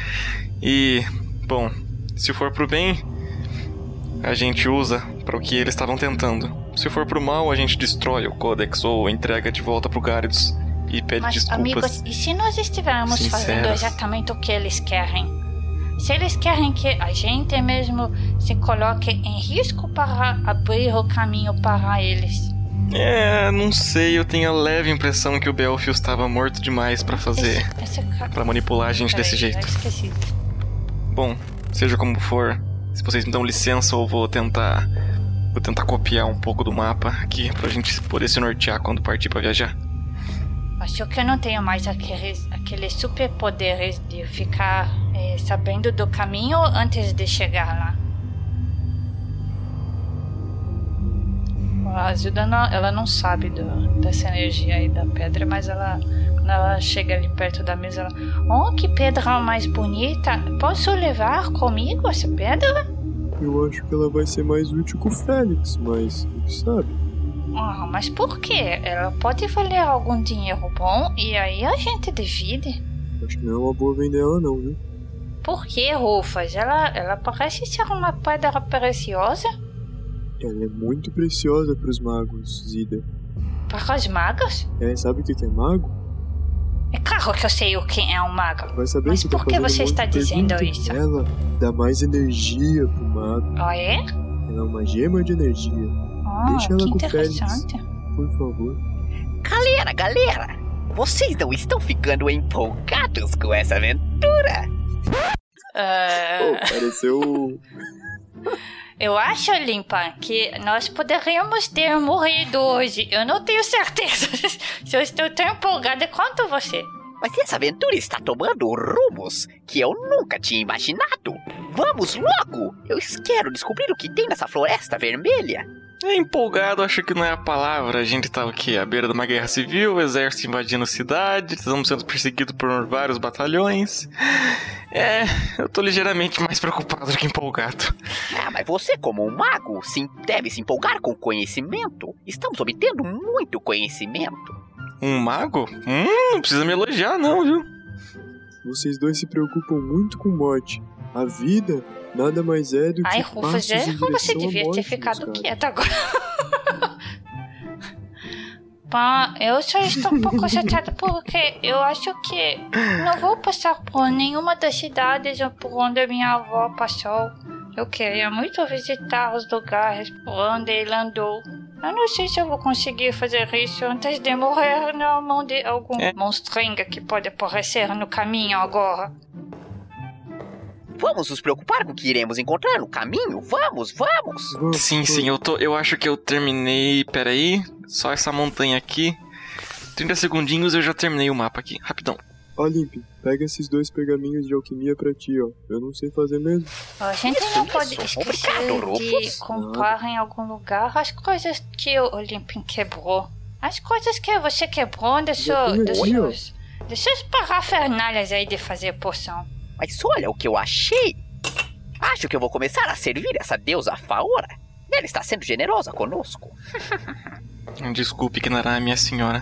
E, bom, se for pro bem, a gente usa para o que eles estavam tentando. Se for pro mal, a gente destrói o codex ou entrega de volta pro Gyarados e pede Mas, desculpas. amigos, e se nós estivermos fazendo sinceras. exatamente o que eles querem? Se eles querem que a gente mesmo se coloque em risco para abrir o caminho para eles. É, não sei, eu tenho a leve impressão que o Belfius estava morto demais para fazer, Esse para manipular a gente desse Peraí, jeito. eu esqueci. Bom, seja como for, se vocês me dão licença, eu vou tentar. Vou tentar copiar um pouco do mapa aqui pra gente poder se nortear quando partir pra viajar. Acho que eu não tenho mais aqueles, aqueles superpoderes de ficar eh, sabendo do caminho antes de chegar lá. A Zilda não, ela não sabe do- dessa energia aí da pedra, mas ela quando ela chega ali perto da mesa, ela. Oh, que pedra mais bonita! Posso levar comigo essa pedra? Eu acho que ela vai ser mais útil que o Félix, mas, sabe? Ah, mas por quê? Ela pode valer algum dinheiro bom e aí a gente divide. Acho que não é uma boa vender ela não, viu? Por que, Rufas? Ela, ela parece ser uma pedra preciosa. Ela é muito preciosa para os magos, Zida. Para os magos? É, sabe o que é mago? É claro que eu sei o que é um mago. Vai saber Mas se tá por que você um está dizendo isso? Ela dá mais energia pro mago. Ah, é? Ela é uma gema de energia. Ah, Deixa ela que com o Félix, interessante. por favor. Galera, galera, vocês não estão ficando empolgados com essa aventura? Oh, pareceu. Eu acho, Limpa, que nós poderíamos ter morrido hoje. Eu não tenho certeza se eu estou tão empolgada quanto você. Mas essa aventura está tomando rumos que eu nunca tinha imaginado. Vamos logo! Eu quero descobrir o que tem nessa floresta vermelha. É empolgado, acho que não é a palavra. A gente tá aqui à beira de uma guerra civil, o exército invadindo a cidade, estamos sendo perseguidos por vários batalhões. É, eu tô ligeiramente mais preocupado do que empolgado. Ah, mas você, como um mago, sim, deve se empolgar com conhecimento. Estamos obtendo muito conhecimento. Um mago? Hum, não precisa me elogiar, não, viu? Vocês dois se preocupam muito com morte. A vida nada mais é do que. Ai, Rufus, passos é, você devia ter ficado caros. quieto agora. Pá, eu só estou um pouco chateada porque eu acho que não vou passar por nenhuma das cidades por onde a minha avó passou. Eu queria muito visitar os lugares por onde ele andou. Eu não sei se eu vou conseguir fazer isso antes de morrer na mão de algum É. monstringa que pode aparecer no caminho agora. Vamos nos preocupar com o que iremos encontrar no caminho? Vamos, vamos! Sim, sim, eu tô. Eu acho que eu terminei. Peraí. Só essa montanha aqui. 30 segundinhos eu já terminei o mapa aqui. Rapidão. Ó, Limp, pega esses dois pergaminhos de alquimia pra ti, ó. Eu não sei fazer mesmo. A gente Isso, não pode isso. esquecer Obrigado, de comprar em algum lugar as coisas que o Olympin quebrou. As coisas que você quebrou ó. suas, das suas parafernálias aí de fazer poção. Mas olha o que eu achei! Acho que eu vou começar a servir essa deusa Faora. Ela está sendo generosa conosco. Desculpe, Kinara, minha senhora.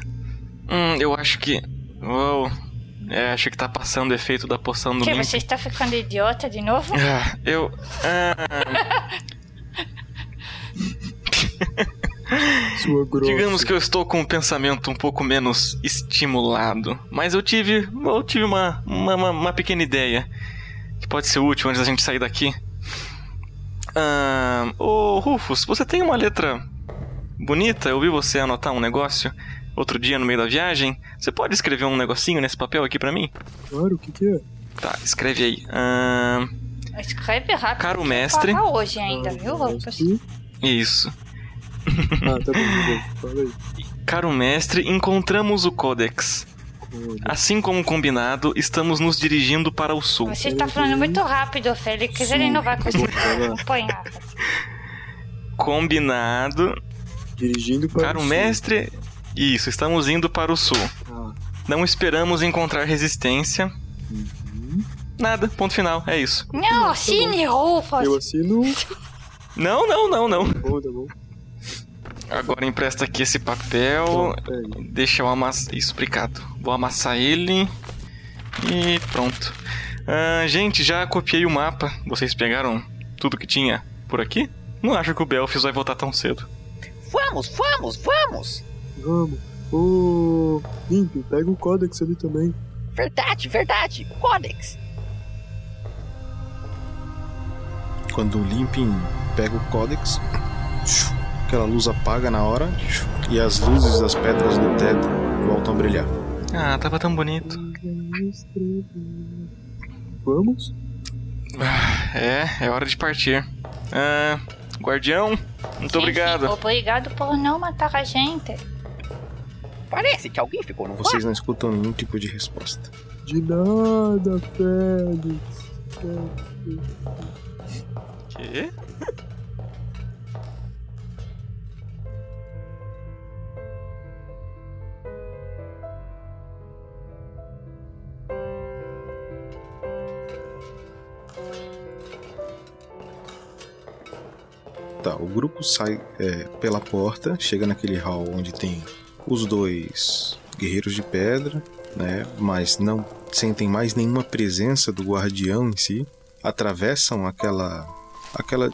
Hum, eu acho que. Uou. É, acho que tá passando o efeito da poção do que, você está ficando idiota de novo? Ah, eu. Ah. digamos que eu estou com um pensamento um pouco menos estimulado. Mas eu tive. Eu tive uma, uma, uma- uma pequena ideia. Que pode ser útil antes da gente sair daqui. Ah, ô Rufus, você tem uma letra bonita? Eu vi você anotar um negócio outro dia no meio da viagem. Você pode escrever um negocinho nesse papel aqui pra mim? Claro, o que que é? Tá, escreve aí. Ah, Escreve rápido. Caro mestre. Para hoje ainda, viu, Rufus? isso. Ah, tá bom, tá. Fala aí. Caro mestre, encontramos o Codex. Assim como combinado, estamos nos dirigindo para o sul. Você está falando muito rápido, Félix. Ele não vai conseguir acompanhar. Combinado. Dirigindo para Caro o sul. mestre, isso, estamos indo para o sul. Ah, Não esperamos encontrar resistência. uhum. Nada, ponto final, é isso. Não, assine, Rufus. Eu assino. Não, não, não, não. Tá bom, tá bom. Agora empresta aqui esse papel. Deixa eu amassar. Isso, obrigado. Vou amassar ele. E pronto. Ah, gente, já copiei o mapa. Vocês pegaram tudo que tinha por aqui? Não acho que o Belfius vai voltar tão cedo. Vamos, vamos, vamos! Vamos. Ô, Limp, pega o códex ali também. Verdade, verdade. Codex. Quando o Limpin pega o Codex, aquela luz apaga na hora e as luzes das pedras do teto voltam a brilhar. Ah, tava tão bonito. Vamos? Ah, É, é hora de partir. Ah, guardião, muito Sim, obrigado. sim. Obrigado por não matar a gente. Parece que alguém ficou no Vocês não escutam nenhum tipo de resposta. De nada, Félix. Quê? Tá, o grupo sai é, pela porta, chega naquele hall onde tem os dois guerreiros de pedra, né? Mas não sentem mais nenhuma presença do guardião em si. Atravessam aquela aquela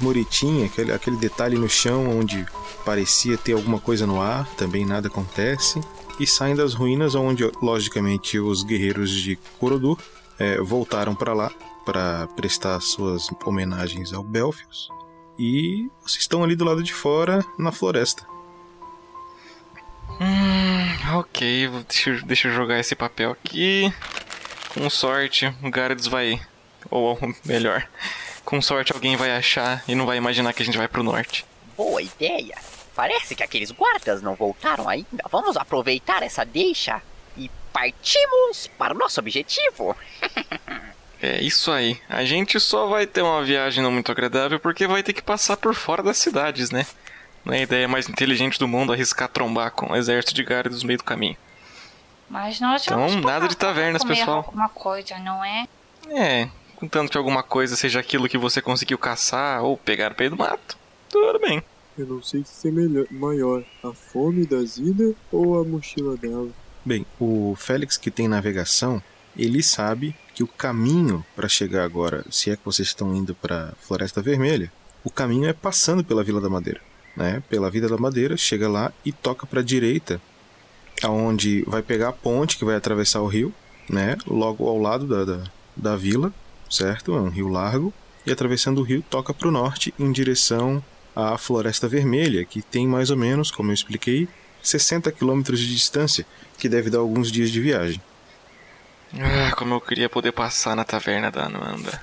muretinha, aquele, aquele detalhe no chão onde parecia ter alguma coisa no ar, também nada acontece. E saem das ruínas onde, logicamente, os guerreiros de Corodur é, voltaram para lá para prestar suas homenagens ao Belfius. E vocês estão ali do lado de fora, na floresta. Hum, ok, deixa, deixa eu jogar esse papel aqui. Com sorte, o Gyarados vai. Ou melhor, com sorte alguém vai achar e não vai imaginar que a gente vai pro norte. Boa ideia! Parece que aqueles guardas não voltaram ainda. Vamos aproveitar essa deixa e partimos para o nosso objetivo. é isso aí. A gente só vai ter uma viagem não muito agradável porque vai ter que passar por fora das cidades, né? Não é a ideia mais inteligente do mundo arriscar trombar com um exército de guardas no meio do caminho. Mas nós então, nada de tavernas, comer pessoal. alguma coisa, não é? É, contanto que alguma coisa seja aquilo que você conseguiu caçar ou pegar no meio do mato, tudo bem. Eu não sei se é melhor, maior, a fome da Zida ou a mochila dela. Bem, o Félix que tem navegação, ele sabe que o caminho para chegar agora, se é que vocês estão indo para Floresta Vermelha, o caminho é passando pela Vila da Madeira, né? Pela Vila da Madeira, chega lá e toca para a direita, aonde vai pegar a ponte que vai atravessar o rio, né? Logo ao lado da, da, da vila, certo? É um rio largo e atravessando o rio toca para o norte em direção à Floresta Vermelha, que tem mais ou menos, como eu expliquei, 60 quilômetros de distância, que deve dar alguns dias de viagem. Ah, como eu queria poder passar na taverna da Ananda.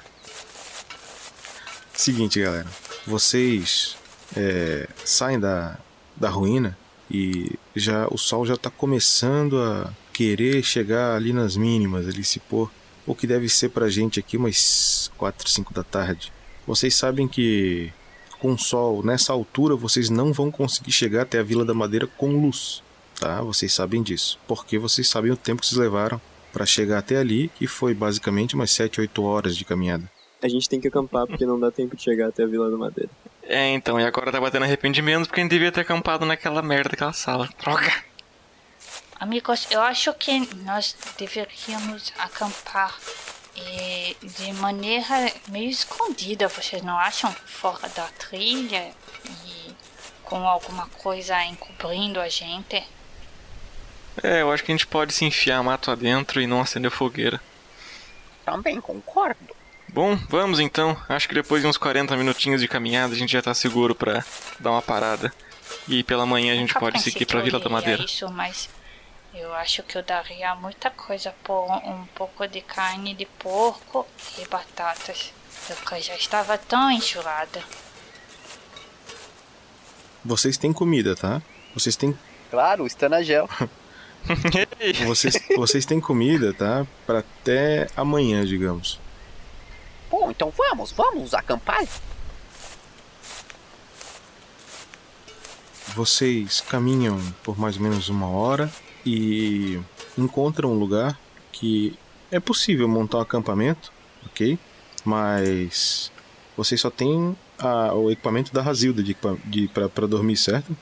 Seguinte, galera. Vocês é, saem da, da ruína e já o sol já está começando a querer chegar ali nas mínimas, ali se pôr. O que deve ser pra gente aqui umas 4, 5 da tarde. Vocês sabem que com sol nessa altura vocês não vão conseguir chegar até a Vila da Madeira com luz, tá? Vocês sabem disso, porque vocês sabem o tempo que vocês levaram para chegar até ali, que foi basicamente umas 7, 8 horas de caminhada. A gente tem que acampar porque não dá tempo de chegar até a Vila da Madeira. É, então, e agora tá batendo arrependimento porque a gente devia ter acampado naquela merda daquela sala. Droga! Amigos, eu acho que nós deveríamos acampar e de maneira meio escondida, vocês não acham? Fora da trilha e com alguma coisa encobrindo a gente. É, eu acho que a gente pode se enfiar mato adentro e não acender fogueira. Também concordo. Bom, vamos então. Acho que depois de uns 40 minutinhos de caminhada a gente já tá seguro para dar uma parada. E pela manhã a gente pode seguir pra Vila da Madeira. Isso, mas eu acho que eu daria muita coisa por um pouco de carne de porco e batatas. Eu já estava tão enjoada. Vocês têm comida, tá? Vocês têm. Claro, está na gel. vocês, vocês têm comida, tá? Para até amanhã, digamos. Bom, então vamos, vamos acampar. Vocês caminham por mais ou menos uma hora e encontram um lugar que é possível montar um acampamento, ok? Mas vocês só têm a, o equipamento da Razilda de, de, para dormir, certo?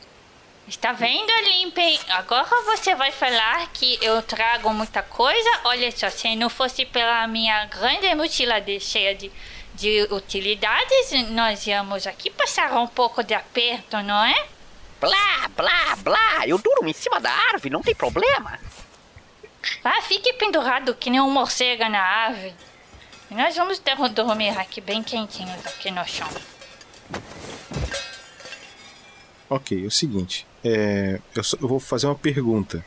Está vendo, Limpem? Agora você vai falar que eu trago muita coisa? Olha só, se não fosse pela minha grande mochila de, cheia de, de utilidades, nós íamos aqui passar um pouco de aperto, não é? Blá, blá, blá. Eu durmo em cima da árvore, não tem problema. Ah, fique pendurado que nem um morcego na árvore. E nós vamos dormir aqui bem quentinhos aqui no chão. Ok, é o seguinte. É, eu, só, eu, vou fazer uma pergunta.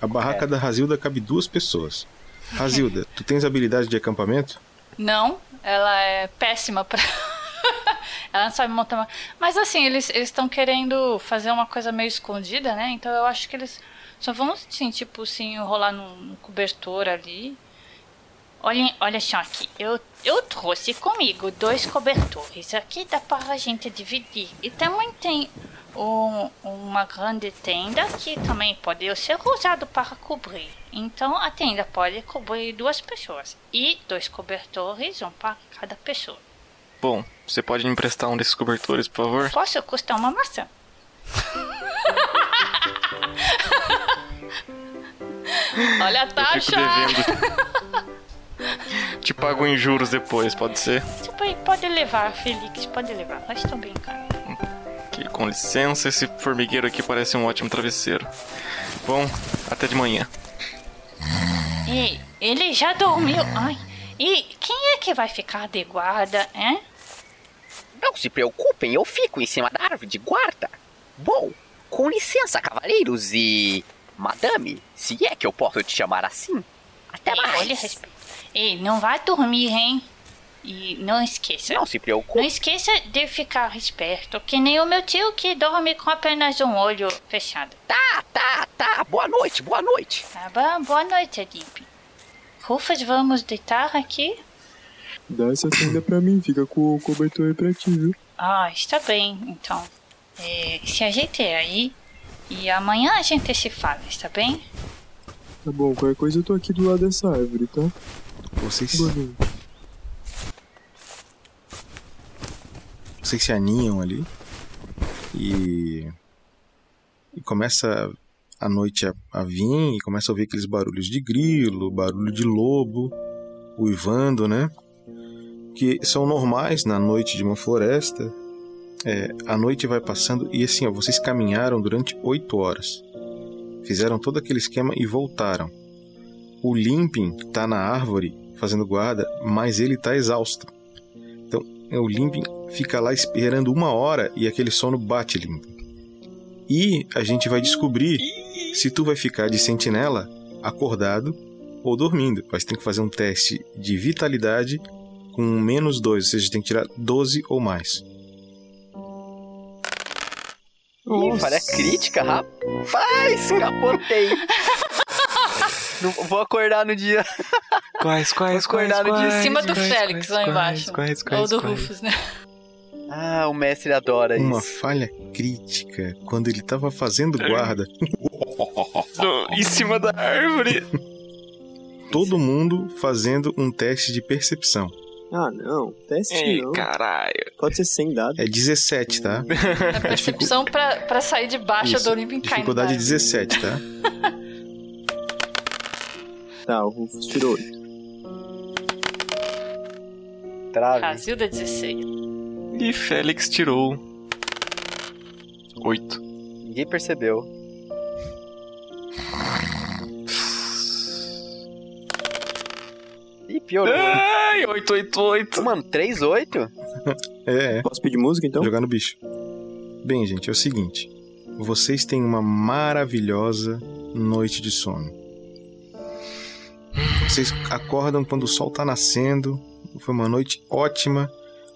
A barraca é. da Razilda cabe duas pessoas. Razilda, tu tens habilidade de acampamento? Não, ela é péssima pra. Ela não sabe montar uma... Mas assim, eles estão querendo fazer uma coisa meio escondida, né? Então eu acho que eles só vão, assim, tipo, assim, enrolar num, cobertor ali. Olha, olha só aqui, eu, eu trouxe comigo dois cobertores. Aqui dá para a gente dividir. E também tem um, uma grande tenda que também pode ser usado para cobrir. Então a tenda pode cobrir duas pessoas e dois cobertores, um para cada pessoa. Bom, você pode me emprestar um desses cobertores, por favor? Posso custar uma maçã? Olha a taxa! Te pago em juros depois, pode ser? Você pode, pode levar, Felix, pode levar. Nós estamos brincando. Que, com licença, esse formigueiro aqui parece um ótimo travesseiro. Bom, até de manhã. E ele já dormiu. Ai. E quem é que vai ficar de guarda, hein? Não se preocupem, eu fico em cima da árvore de guarda. Bom, com licença, cavaleiros e. Madame, se é que eu posso te chamar assim. Até Ei, mais. olha, respe- Ei, não vai dormir, hein? E não esqueça. Não se preocupe. Não esqueça de ficar esperto, que nem o meu tio que dorme com apenas um olho fechado. Tá, tá, tá. Boa noite, boa noite. Tá bom? Boa noite, Adip. Rufas, vamos deitar aqui? Dá essa tenda pra mim, fica com o cobertor aí pra ti, viu? Ah, está bem, então. É, se ajeite aí e amanhã a gente se fala, está bem? Tá bom, qualquer coisa eu tô aqui do lado dessa árvore, tá? Vocês, Boa noite. Vocês se aninham ali e, e começa a noite a, a vir e começa a ouvir aqueles barulhos de grilo, barulho de lobo, uivando, né? Que são normais na noite de uma floresta. É, a noite vai passando e assim, ó, vocês caminharam durante oito horas. Fizeram todo aquele esquema e voltaram. O Limping tá na árvore fazendo guarda, mas ele tá exausto. Então, é, o Limping fica lá esperando uma hora e aquele sono bate Limping. E a gente vai descobrir se tu vai ficar de sentinela, acordado ou dormindo. Mas tem que fazer um teste de vitalidade com menos dois, ou seja, tem que tirar 12 ou mais. Ih, falha crítica, rapaz, capotei. Não vou acordar no dia. Quais, quais, Vou acordar no dia Em cima do quais, Félix, lá quais, embaixo. quais, Ou quais, do quais? Rufus, né? Ah, o mestre adora Uma isso. falha crítica quando ele tava fazendo guarda. Em cima da árvore. Todo mundo fazendo um teste de percepção. Ah, não. Teste Ei, não. caralho. Pode ser sem dado. É 17, tá? A percepção pra, pra sair de baixo Isso, do Olimpo e no Dificuldade mar. 17, tá? Tá, o Rufus tirou 8. Trave. Razilda 16. E Félix tirou. Oito. Ninguém percebeu. Ih, piorou. Ai, 888. Mano, 3-8? É, é. Posso pedir música então? Jogar no bicho. Bem, gente, é o seguinte. Vocês têm uma maravilhosa noite de sono. Vocês acordam quando o sol tá nascendo. Foi uma noite ótima.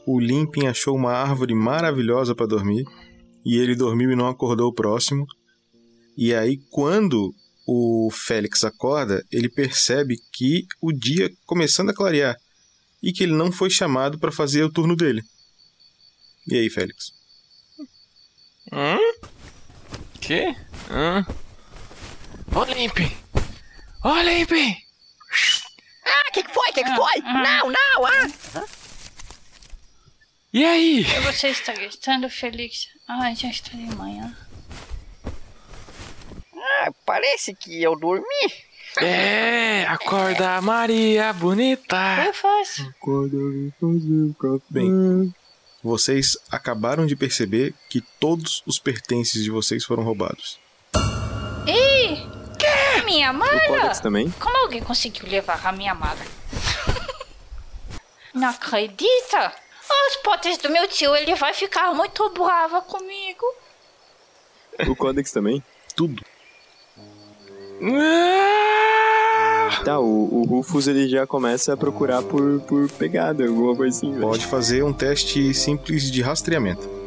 O Limping achou uma árvore maravilhosa para dormir. E ele dormiu e não acordou o próximo. E aí, quando o Félix acorda, ele percebe que o dia começando a clarear. E que ele não foi chamado para fazer o turno dele. E aí, Félix? Hum? Que? Hã? Ô, Limpe! Ô, Limpe! Ah, que que foi? Que que foi? Não, não, ah! E aí? Você está gritando, Felix? Ai, já está de manhã. Ah, parece que eu dormi. É, acorda Maria bonita. Rufus, Acorda, vem fazer o café. Bem. Vocês acabaram de perceber que todos os pertences de vocês foram roubados. Minha mala! Também? Como alguém conseguiu levar a minha mala? Não acredita? Os potes do meu tio, ele vai ficar muito brava comigo. O Codex também? Tudo. Ah! Tá, o, o Rufus ele já começa a procurar por, por pegada, alguma coisa assim. Pode fazer um teste simples de rastreamento.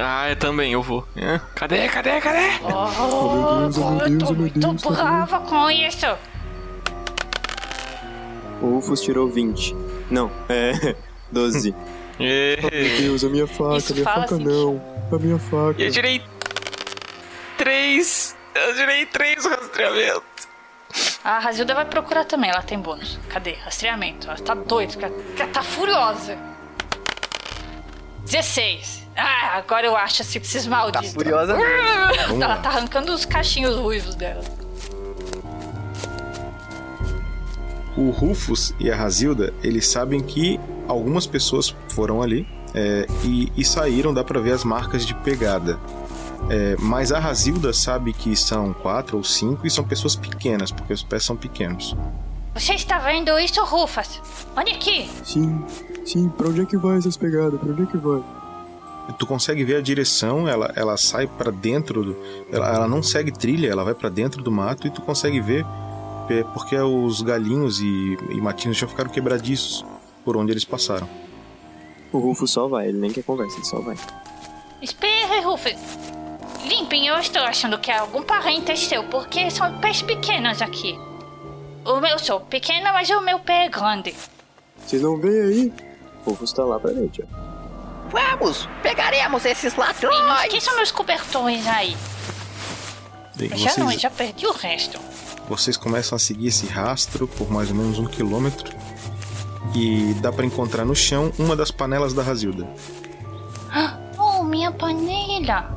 Ah, eu também, eu vou. Hã? Cadê, cadê, cadê? Oh, meu Deus, oh, meu eu Deus, tô muito Deus, brava com isso. O Rufus tirou 20. Não, é 12. É. Meu Deus, a minha faca, Isso a minha faca assim. não. A minha faca. Eu tirei três. Eu tirei três rastreamentos. A Razilda vai procurar também, ela tem bônus. Cadê? Rastreamento. Ela tá doida, ela ela tá furiosa. 16. Ah, agora eu acho assim, esses malditos. Tá furiosa mesmo. Ela lá. tá arrancando os cachinhos ruivos dela. O Rufus e a Razilda, eles sabem que algumas pessoas foram ali é, e, e saíram, dá pra ver as marcas de pegada. É, mas a Razilda sabe que são quatro ou cinco e são pessoas pequenas, porque os pés são pequenos. Você está vendo isso, Rufas? Olha aqui. Sim, sim, pra onde é que vai essas pegadas? Pra onde é que vai? Tu consegue ver a direção, ela, ela sai pra dentro, do, ela, ela não segue trilha, ela vai pra dentro do mato e tu consegue ver é, porque os galinhos e, e matinhos já ficaram quebradiços por onde eles passaram. O Rufo só vai, ele nem quer conversa, ele só vai. Espere, Rufas. Limpem, eu estou achando que é algum parente seu, porque são pés pequenos aqui. O meu sou pequeno, mas o meu pé é grande. Vocês não veem aí? O Rufus tá lá pra gente, ó. Vamos, pegaremos esses E não ladrões. esqueçam meus cobertores aí. Bem, Já não, vocês, já perdi o resto. vocês começam a seguir esse rastro por mais ou menos um quilômetro e dá pra encontrar no chão uma das panelas da Razilda. Oh, minha panela.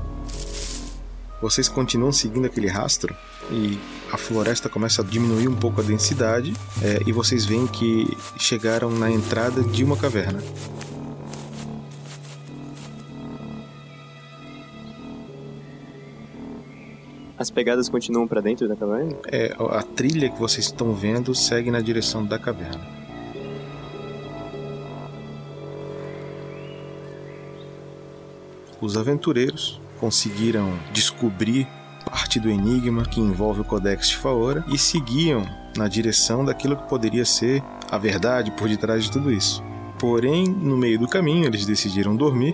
Vocês continuam seguindo aquele rastro e a floresta começa a diminuir um pouco a densidade é, e vocês veem que chegaram na entrada de uma caverna. As pegadas continuam pra dentro da caverna? É, a trilha que vocês estão vendo segue na direção da caverna. Os aventureiros conseguiram descobrir parte do enigma que envolve o Codex de Faora e seguiam na direção daquilo que poderia ser a verdade por detrás de tudo isso. Porém, no meio do caminho, eles decidiram dormir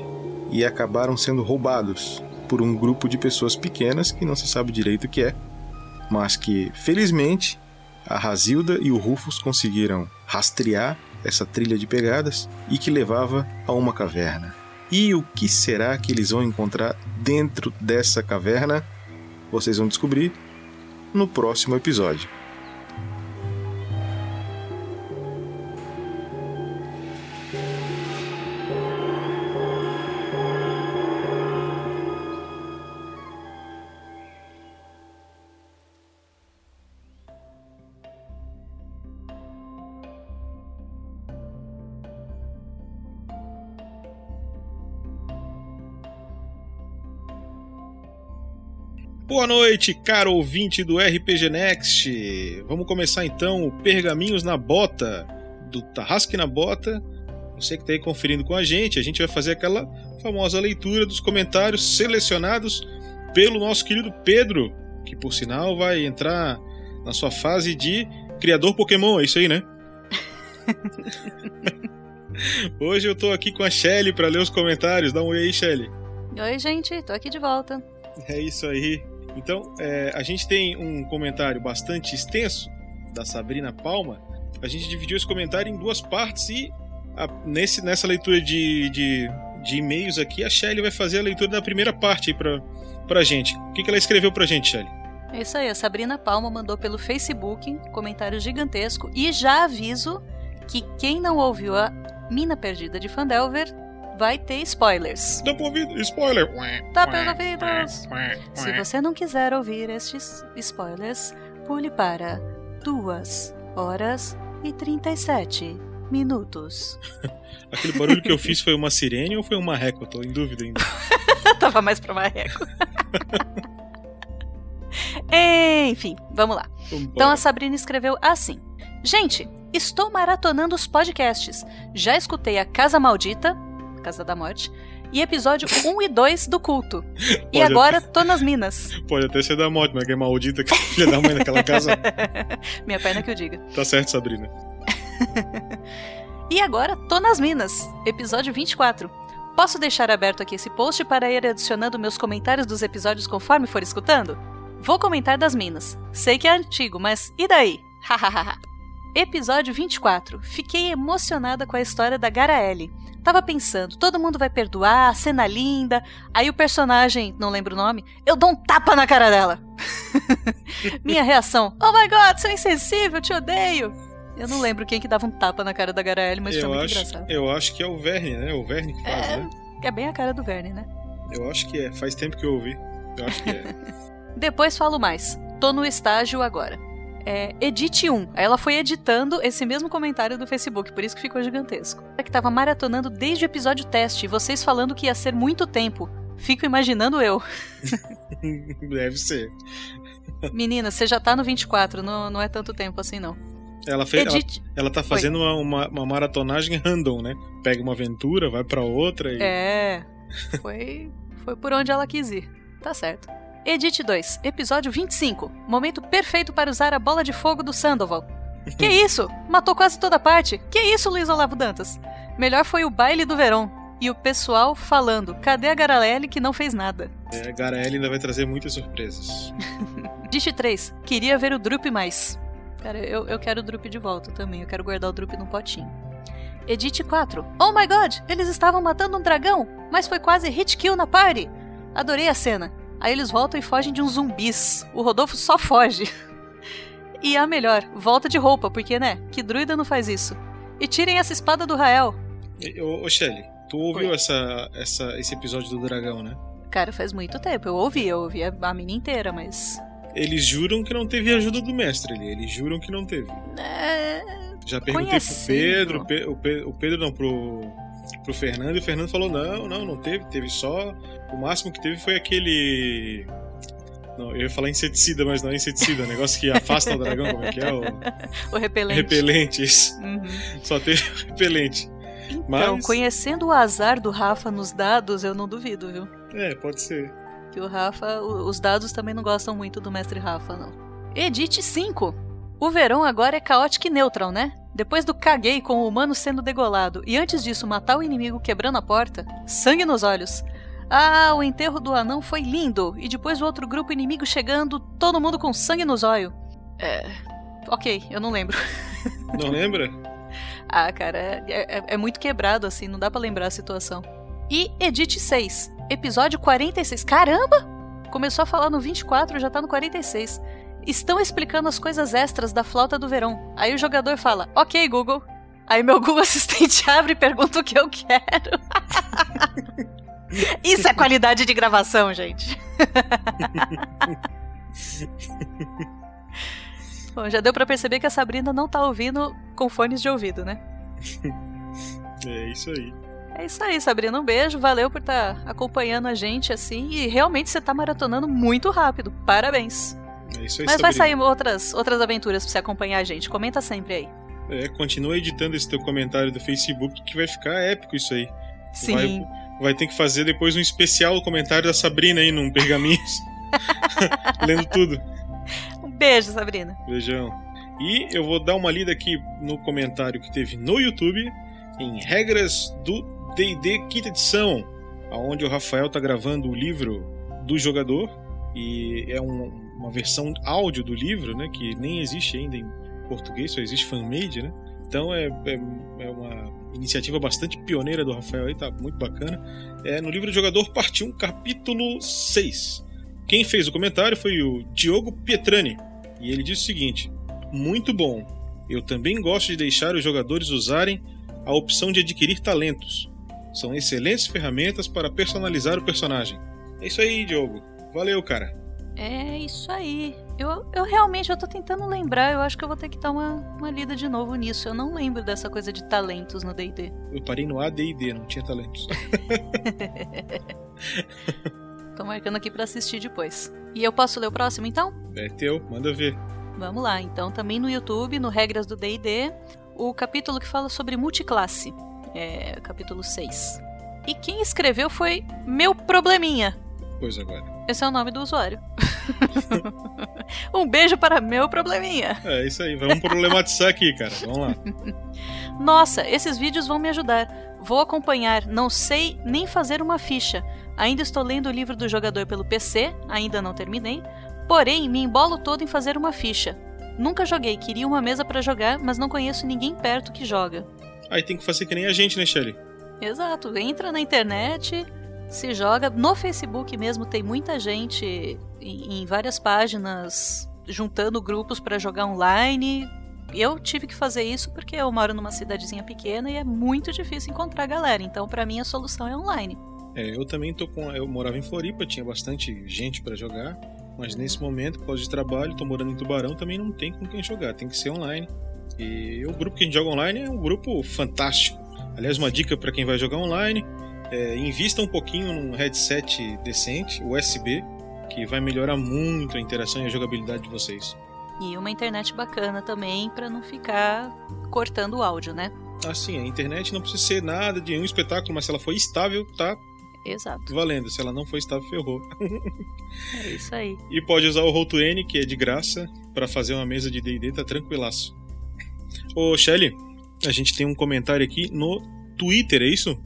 e acabaram sendo roubados por um grupo de pessoas pequenas que não se sabe direito o que é, mas que, felizmente, a Razilda e o Rufus conseguiram rastrear essa trilha de pegadas e que levava a uma caverna. E o que será que eles vão encontrar dentro dessa caverna? Vocês vão descobrir no próximo episódio. Boa noite, caro ouvinte do RPG Next. Vamos começar então o Pergaminhos na Bota, do Tarrasque na Bota. Você que está aí conferindo com a gente, a gente vai fazer aquela famosa leitura dos comentários selecionados pelo nosso querido Pedro, que por sinal vai entrar na sua fase de criador Pokémon, é isso aí, né? Hoje eu tô aqui com a Shelly para ler os comentários. Dá um oi aí, Shelly. Oi, gente, tô aqui de volta. É isso aí. Então, é, a gente tem um comentário bastante extenso da Sabrina Palma. A gente dividiu esse comentário em duas partes e a- nesse, nessa leitura de, de, de e-mails aqui, a Shelly vai fazer a leitura da primeira parte pra, pra gente. O que, que ela escreveu pra gente, Shelly? É isso aí, a Sabrina Palma mandou pelo Facebook comentário gigantesco e já aviso que quem não ouviu a Mina Perdida de Fandelver vai ter spoilers. Dá pra ouvir? Spoiler! Tá pelos ouvidos! Se você não quiser ouvir estes spoilers, pule para 2 horas e 37 minutos. Aquele barulho que eu fiz foi uma sirene ou foi um marreco? Eu tô em dúvida ainda. Tava mais pro marreco. Enfim, vamos lá. Então a Sabrina escreveu assim: Gente, estou maratonando os podcasts. Já escutei a Casa Maldita, Casa da Morte, e episódio 1 e 2 do culto. E agora tô nas minas. Pode até ser da morte, mas que é maldita que filha da mãe naquela casa. Minha perna que eu diga. Tá certo, Sabrina. E agora tô nas minas, episódio 24. Posso deixar aberto aqui esse post para ir adicionando meus comentários dos episódios conforme for escutando? Vou comentar das minas. Sei que é antigo, mas e daí? Hahaha. Episódio 24. Fiquei emocionada com a história da Garaele. Tava pensando, todo mundo vai perdoar, cena linda. Aí o personagem, não lembro o nome, eu dou um tapa na cara dela. Minha reação: Oh my god, seu insensível, te odeio. Eu não lembro quem que dava um tapa na cara da Garaele, mas foi eu, muito acho, engraçado. eu acho que é o Verne, né? O Verne que faz, né? é bem a cara do Verne, né? Eu acho que é. Faz tempo que eu ouvi. Eu acho que é. Depois falo mais. Tô no estágio agora. É, edite 1. Aí ela foi editando esse mesmo comentário do Facebook, por isso que ficou gigantesco. É que tava maratonando desde o episódio teste, vocês falando que ia ser muito tempo. Fico imaginando eu. Deve ser. Menina, você já tá no 24, não, não é tanto tempo assim não. Ela, fez, ela, ela tá fazendo uma, uma, uma, maratonagem random, né? Pega uma aventura, vai para outra e. É. Foi, foi por onde ela quis ir. Tá certo. Edit 2, episódio 25. Momento perfeito para usar a bola de fogo do Sandoval. que isso? Matou quase toda parte. Que isso, Luiz Olavo Dantas? Melhor foi o baile do verão. E o pessoal falando: cadê a Garelli que não fez nada? É, a Garelli ainda vai trazer muitas surpresas. Dish 3, queria ver o Drup mais. Cara, eu, eu quero o Drup de volta também. Eu quero guardar o Drup no potinho. Edit 4. Oh my god, eles estavam matando um dragão, mas foi quase hit kill na party. Adorei a cena. Aí eles voltam e fogem de uns zumbis. O Rodolfo só foge. E a melhor, volta de roupa, porque né? Que druida não faz isso? E tirem essa espada do Rael. Ô, ô Shelly, tu ouviu essa, essa, esse episódio do dragão, né? Cara, faz muito tempo. Eu ouvi, eu ouvi a mina inteira, mas eles juram que não teve ajuda do mestre ali. Eles juram que não teve. É... Já perguntei pro Pedro, o Pedro, o Pedro não, pro, pro Fernando, e o Fernando falou: não, não, não teve, teve só. O máximo que teve foi aquele. Não, eu ia falar inseticida, mas não é inseticida, é negócio que afasta o dragão, como é que é? O, o repelente. Repelente, isso. Uhum. Só teve repelente. Então, mas... conhecendo o azar do Rafa nos dados, eu não duvido, viu? É, pode ser que o Rafa, os dados também não gostam muito do mestre Rafa, não. Edit 5. O verão agora é caótico e neutral, né? Depois do caguei com o humano sendo degolado e antes disso matar o inimigo quebrando a porta, sangue nos olhos. Ah, o enterro do anão foi lindo e depois o outro grupo inimigo chegando, todo mundo com sangue nos olhos. É. Ok, eu não lembro. Não lembra? ah, cara, é, é, é muito quebrado assim, não dá para lembrar a situação. E Edit 6. Episódio 46. Caramba! Começou a falar no 24, já tá no 46. Estão explicando as coisas extras da flauta do verão. Aí o jogador fala: Ok, Google. Aí meu Google Assistente abre e pergunta o que eu quero. Isso é qualidade de gravação, gente. Bom, já deu para perceber que a Sabrina não tá ouvindo com fones de ouvido, né? É isso aí. É isso aí, Sabrina. Um beijo. Valeu por estar tá acompanhando a gente assim. E realmente você tá maratonando muito rápido. Parabéns. É isso aí, Mas Sabrina. vai sair outras, outras aventuras pra você acompanhar a gente. Comenta sempre aí. É, continua editando esse teu comentário do Facebook que vai ficar épico isso aí. Sim. Vai, vai ter que fazer depois um especial comentário da Sabrina aí num pergaminho. Lendo tudo. Um beijo, Sabrina. Beijão. E eu vou dar uma lida aqui no comentário que teve no YouTube em regras do D&D quinta edição, aonde o Rafael tá gravando o livro do jogador e é um, uma versão áudio do livro, né, que nem existe ainda em português, só existe fanmade, né? Então é, é, é, uma iniciativa bastante pioneira do Rafael aí, tá muito bacana. É no livro do jogador, parte 1, capítulo 6. Quem fez o comentário foi o Diogo Pietrani, e ele disse o seguinte: Muito bom. Eu também gosto de deixar os jogadores usarem a opção de adquirir talentos. São excelentes ferramentas para personalizar o personagem. É isso aí, Diogo. Valeu, cara. É isso aí. Eu, eu realmente eu tô tentando lembrar, eu acho que eu vou ter que dar uma, uma lida de novo nisso. Eu não lembro dessa coisa de talentos no DD. Eu parei no ADD, não tinha talentos. tô marcando aqui para assistir depois. E eu posso ler o próximo então? É teu, manda ver. Vamos lá, então também no YouTube, no Regras do DD, o capítulo que fala sobre multiclasse é, capítulo 6. E quem escreveu foi Meu Probleminha. Agora. Esse é o nome do usuário. um beijo para Meu Probleminha. É isso aí, vamos problematizar aqui, cara. Vamos lá. Nossa, esses vídeos vão me ajudar. Vou acompanhar, não sei nem fazer uma ficha. Ainda estou lendo o livro do jogador pelo PC, ainda não terminei. Porém, me embolo todo em fazer uma ficha. Nunca joguei, queria uma mesa para jogar, mas não conheço ninguém perto que joga. Aí tem que fazer que nem a gente, né, Shelly? Exato. Entra na internet, se joga. No Facebook mesmo tem muita gente em, em várias páginas juntando grupos para jogar online. eu tive que fazer isso porque eu moro numa cidadezinha pequena e é muito difícil encontrar galera. Então, para mim, a solução é online. É, eu também tô com. Eu morava em Floripa, tinha bastante gente para jogar. Mas nesse momento, por causa de trabalho, tô morando em Tubarão, também não tem com quem jogar, tem que ser online. E o grupo que a gente joga online é um grupo fantástico. Aliás, uma dica para quem vai jogar online: é, invista um pouquinho num headset decente, USB, que vai melhorar muito a interação e a jogabilidade de vocês. E uma internet bacana também para não ficar cortando o áudio, né? Assim, a internet não precisa ser nada de um espetáculo, mas se ela for estável, tá Exato. valendo. Se ela não for estável, ferrou. É isso aí. E pode usar o Roll20, que é de graça, para fazer uma mesa de D&D, tá tranquilaço. Ô, Shelly, a gente tem um comentário aqui no Twitter, é isso?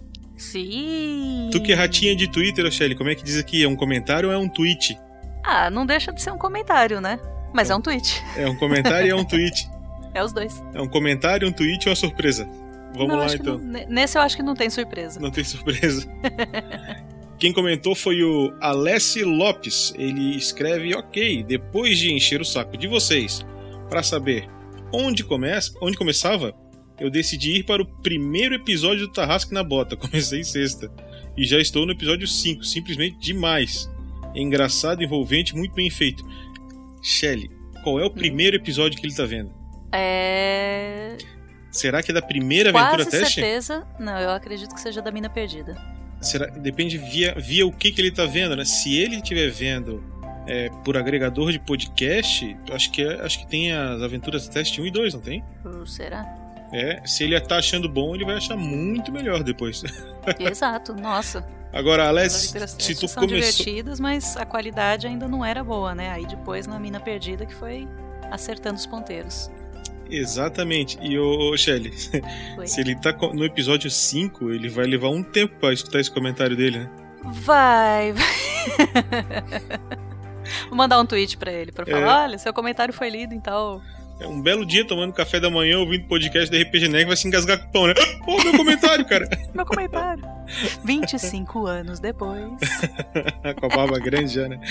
Sim. Tu que é ratinha de Twitter, Shelly, como é que diz aqui? É um comentário ou é um tweet? Ah, não deixa de ser um comentário, né? Mas é um tweet. É um comentário e é um tweet. É os dois. É um comentário, um tweet ou uma surpresa? Vamos Não, lá então. não- nesse eu acho que não tem surpresa. Não tem surpresa. Quem comentou foi o Alessi Lopes. Ele escreve: Ok, depois de encher o saco de vocês para saber onde, começa, onde começava, eu decidi ir para o primeiro episódio do Tarrasque na Bota. Comecei sexta. E já estou no episódio 5. Simplesmente demais. Engraçado, envolvente, muito bem feito. Shelly, qual é o primeiro episódio que ele tá vendo? É. Será que é da primeira aventura Quase teste? certeza. Não, eu acredito que seja da mina perdida. Será, depende via, via o que, que ele tá vendo, né? Se ele estiver vendo é, por agregador de podcast, acho que, é- acho que tem as aventuras teste 1 e 2, não tem? Uh, Será? É, se ele tá achando bom, ele vai achar muito melhor depois. Exato, nossa. Agora, Alex, se tu são começou. divertidas, mas a qualidade ainda não era boa, né? Aí depois na mina perdida que foi acertando os ponteiros. Exatamente. E o Shelly, Oi. se ele tá no episódio 5, ele vai levar um tempo pra escutar esse comentário dele, né? Vai, vai. Vou mandar um tweet pra ele pra falar: É. olha, seu comentário foi lido, então. É um belo dia tomando café da manhã, ouvindo podcast da RPG Neck, vai se engasgar com o pão, né? Ô, meu comentário, cara! Meu comentário. 25 anos depois. com a barba grande já, né?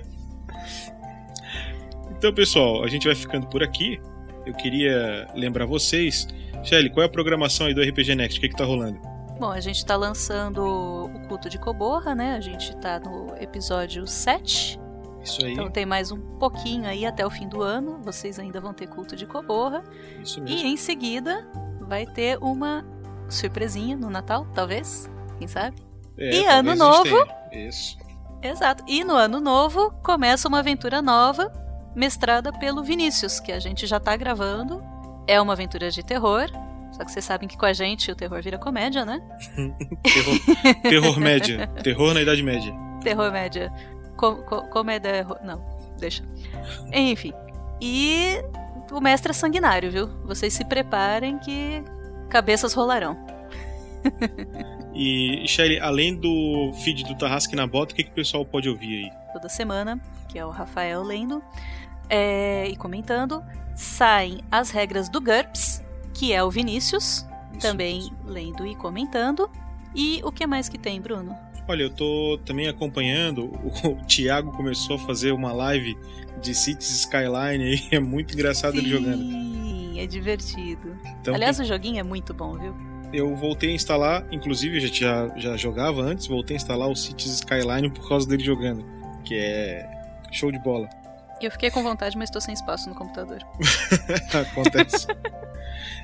então, pessoal, a gente vai ficando por aqui. Eu queria lembrar vocês. Shelly, qual é a programação aí do RPG Next? O que, que tá rolando? Bom, a gente tá lançando o culto de Coborra, né? A gente tá no episódio 7. Isso aí, Então tem mais um pouquinho aí até o fim do ano. Vocês ainda vão ter culto de Coborra. isso E mesmo. em seguida vai ter uma surpresinha no Natal, talvez. Quem sabe? É, e ano novo. Isso. Exato. E no ano novo começa uma aventura nova, mestrada pelo Vinícius, que a gente já tá gravando. É uma aventura de terror. Só que vocês sabem que com a gente o terror vira comédia, né? Terror, terror média. Terror na Idade Média. Terror média. Co co comédia. ro- Não, deixa. Enfim. E o mestre é sanguinário, viu? Vocês se preparem que cabeças rolarão. E, Shelly, além do feed do Tarrasque na Bota, o que, que o pessoal pode ouvir aí? toda semana, que é o Rafael lendo é, e comentando. Saem as regras do GURPS, que é o Vinícius, Isso também lendo e comentando. E o que mais que tem, Bruno? Olha, eu tô também acompanhando. O, Thiago começou a fazer uma live de Cities Skyline aí. É muito engraçado ele jogando. Sim, é divertido. Então, Aliás, o joguinho é muito bom, viu? eu voltei a instalar, inclusive eu já, já jogava antes, voltei a instalar o Cities Skyline por causa dele jogando. Que é show de bola. Eu fiquei com vontade, mas estou sem espaço no computador. Acontece.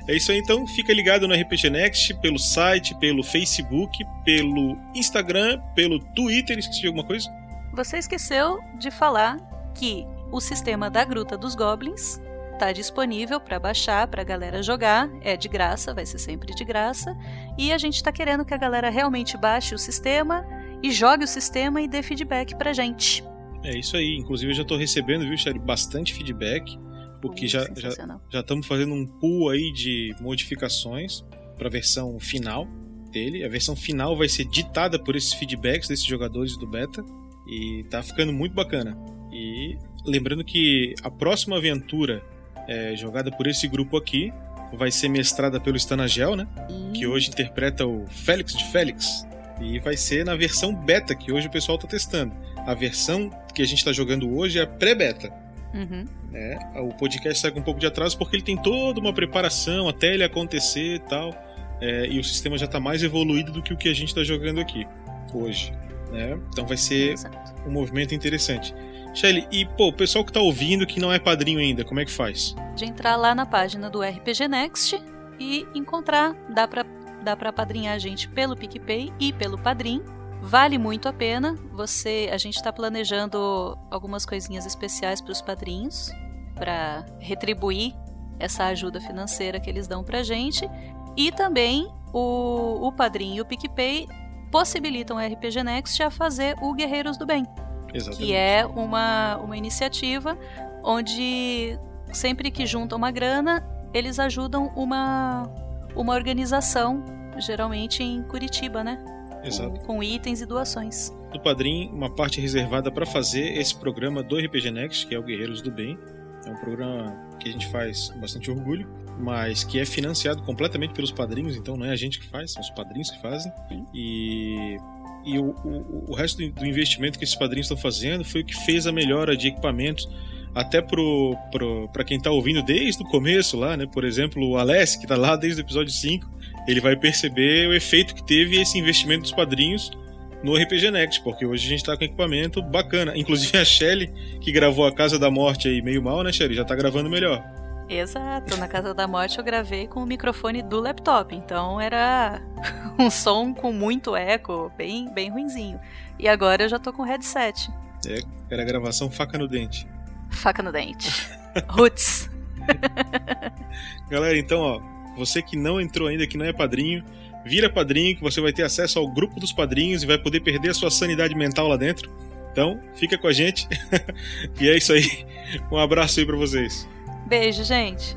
é isso aí, então. Fica ligado no RPG Next pelo site, pelo Facebook, pelo Instagram, pelo Twitter. Esqueci de alguma coisa? Você esqueceu de falar que o sistema da Gruta dos Goblins está disponível para baixar, para a galera jogar. É de graça, vai ser sempre de graça. E a gente está querendo que a galera realmente baixe o sistema e jogue o sistema e dê feedback pra gente. É isso aí. Inclusive eu já tô recebendo, viu, Sherry, bastante feedback. Porque já já estamos fazendo um pool aí de modificações para a versão final dele. A versão final vai ser ditada por esses feedbacks desses jogadores do beta e tá ficando muito bacana. E lembrando que a próxima aventura é, jogada por esse grupo aqui vai ser mestrada pelo Stanagel, né? Que hoje interpreta o Félix de Félix. E vai ser na versão beta que hoje o pessoal tá testando. A versão que a gente tá jogando hoje é a pré-beta. Uhum. Né? O podcast sai com um pouco de atraso porque ele tem toda uma preparação até ele acontecer e tal. É, e o sistema já está mais evoluído do que o que a gente está jogando aqui hoje. Né? Então vai ser Exato. um movimento interessante. Shelly, e pô, o pessoal que tá ouvindo que não é padrinho ainda, como é que faz? De entrar lá na página do RPG Next e encontrar, dá pra, dá pra padrinhar a gente pelo PicPay e pelo Padrim. Vale muito a pena. Você, a gente está planejando algumas coisinhas especiais para os padrinhos, para retribuir essa ajuda financeira que eles dão pra gente. E também o, o Padrim e o PicPay possibilitam a RPG Next a fazer o Guerreiros do Bem. Exatamente. Que é uma, uma iniciativa onde sempre que juntam uma grana, eles ajudam uma, uma organização, geralmente em Curitiba, né? Exato. Com, itens e doações. Do Padrim, uma parte reservada para fazer esse programa do RPG Next, que é o Guerreiros do Bem. É um programa que a gente faz com bastante orgulho, mas que é financiado completamente pelos padrinhos, então não é a gente que faz, são os padrinhos que fazem. E e o, o, o resto do investimento que esses padrinhos estão fazendo foi o que fez a melhora de equipamentos até pro, pro, pra quem tá ouvindo desde o começo lá, né? Por exemplo, o Alessio, que tá lá desde o episódio 5, ele vai perceber o efeito que teve esse investimento dos padrinhos no RPG Next, porque hoje a gente tá com equipamento bacana. Inclusive a Shelly, que gravou a Casa da Morte aí meio mal, né, Shelly? Já tá gravando melhor. Exato, na Casa da Morte eu gravei com o microfone do laptop, então era um som com muito eco, bem, bem ruinzinho. E agora eu já tô com headset. É, era gravação faca no dente. Faca no dente. Roots. Galera, então, ó, você que não entrou ainda, que não é padrinho, vira padrinho, que você vai ter acesso ao grupo dos padrinhos e vai poder perder a sua sanidade mental lá dentro. Então, fica com a gente. e é isso aí. Um abraço aí para vocês. Beijo, gente.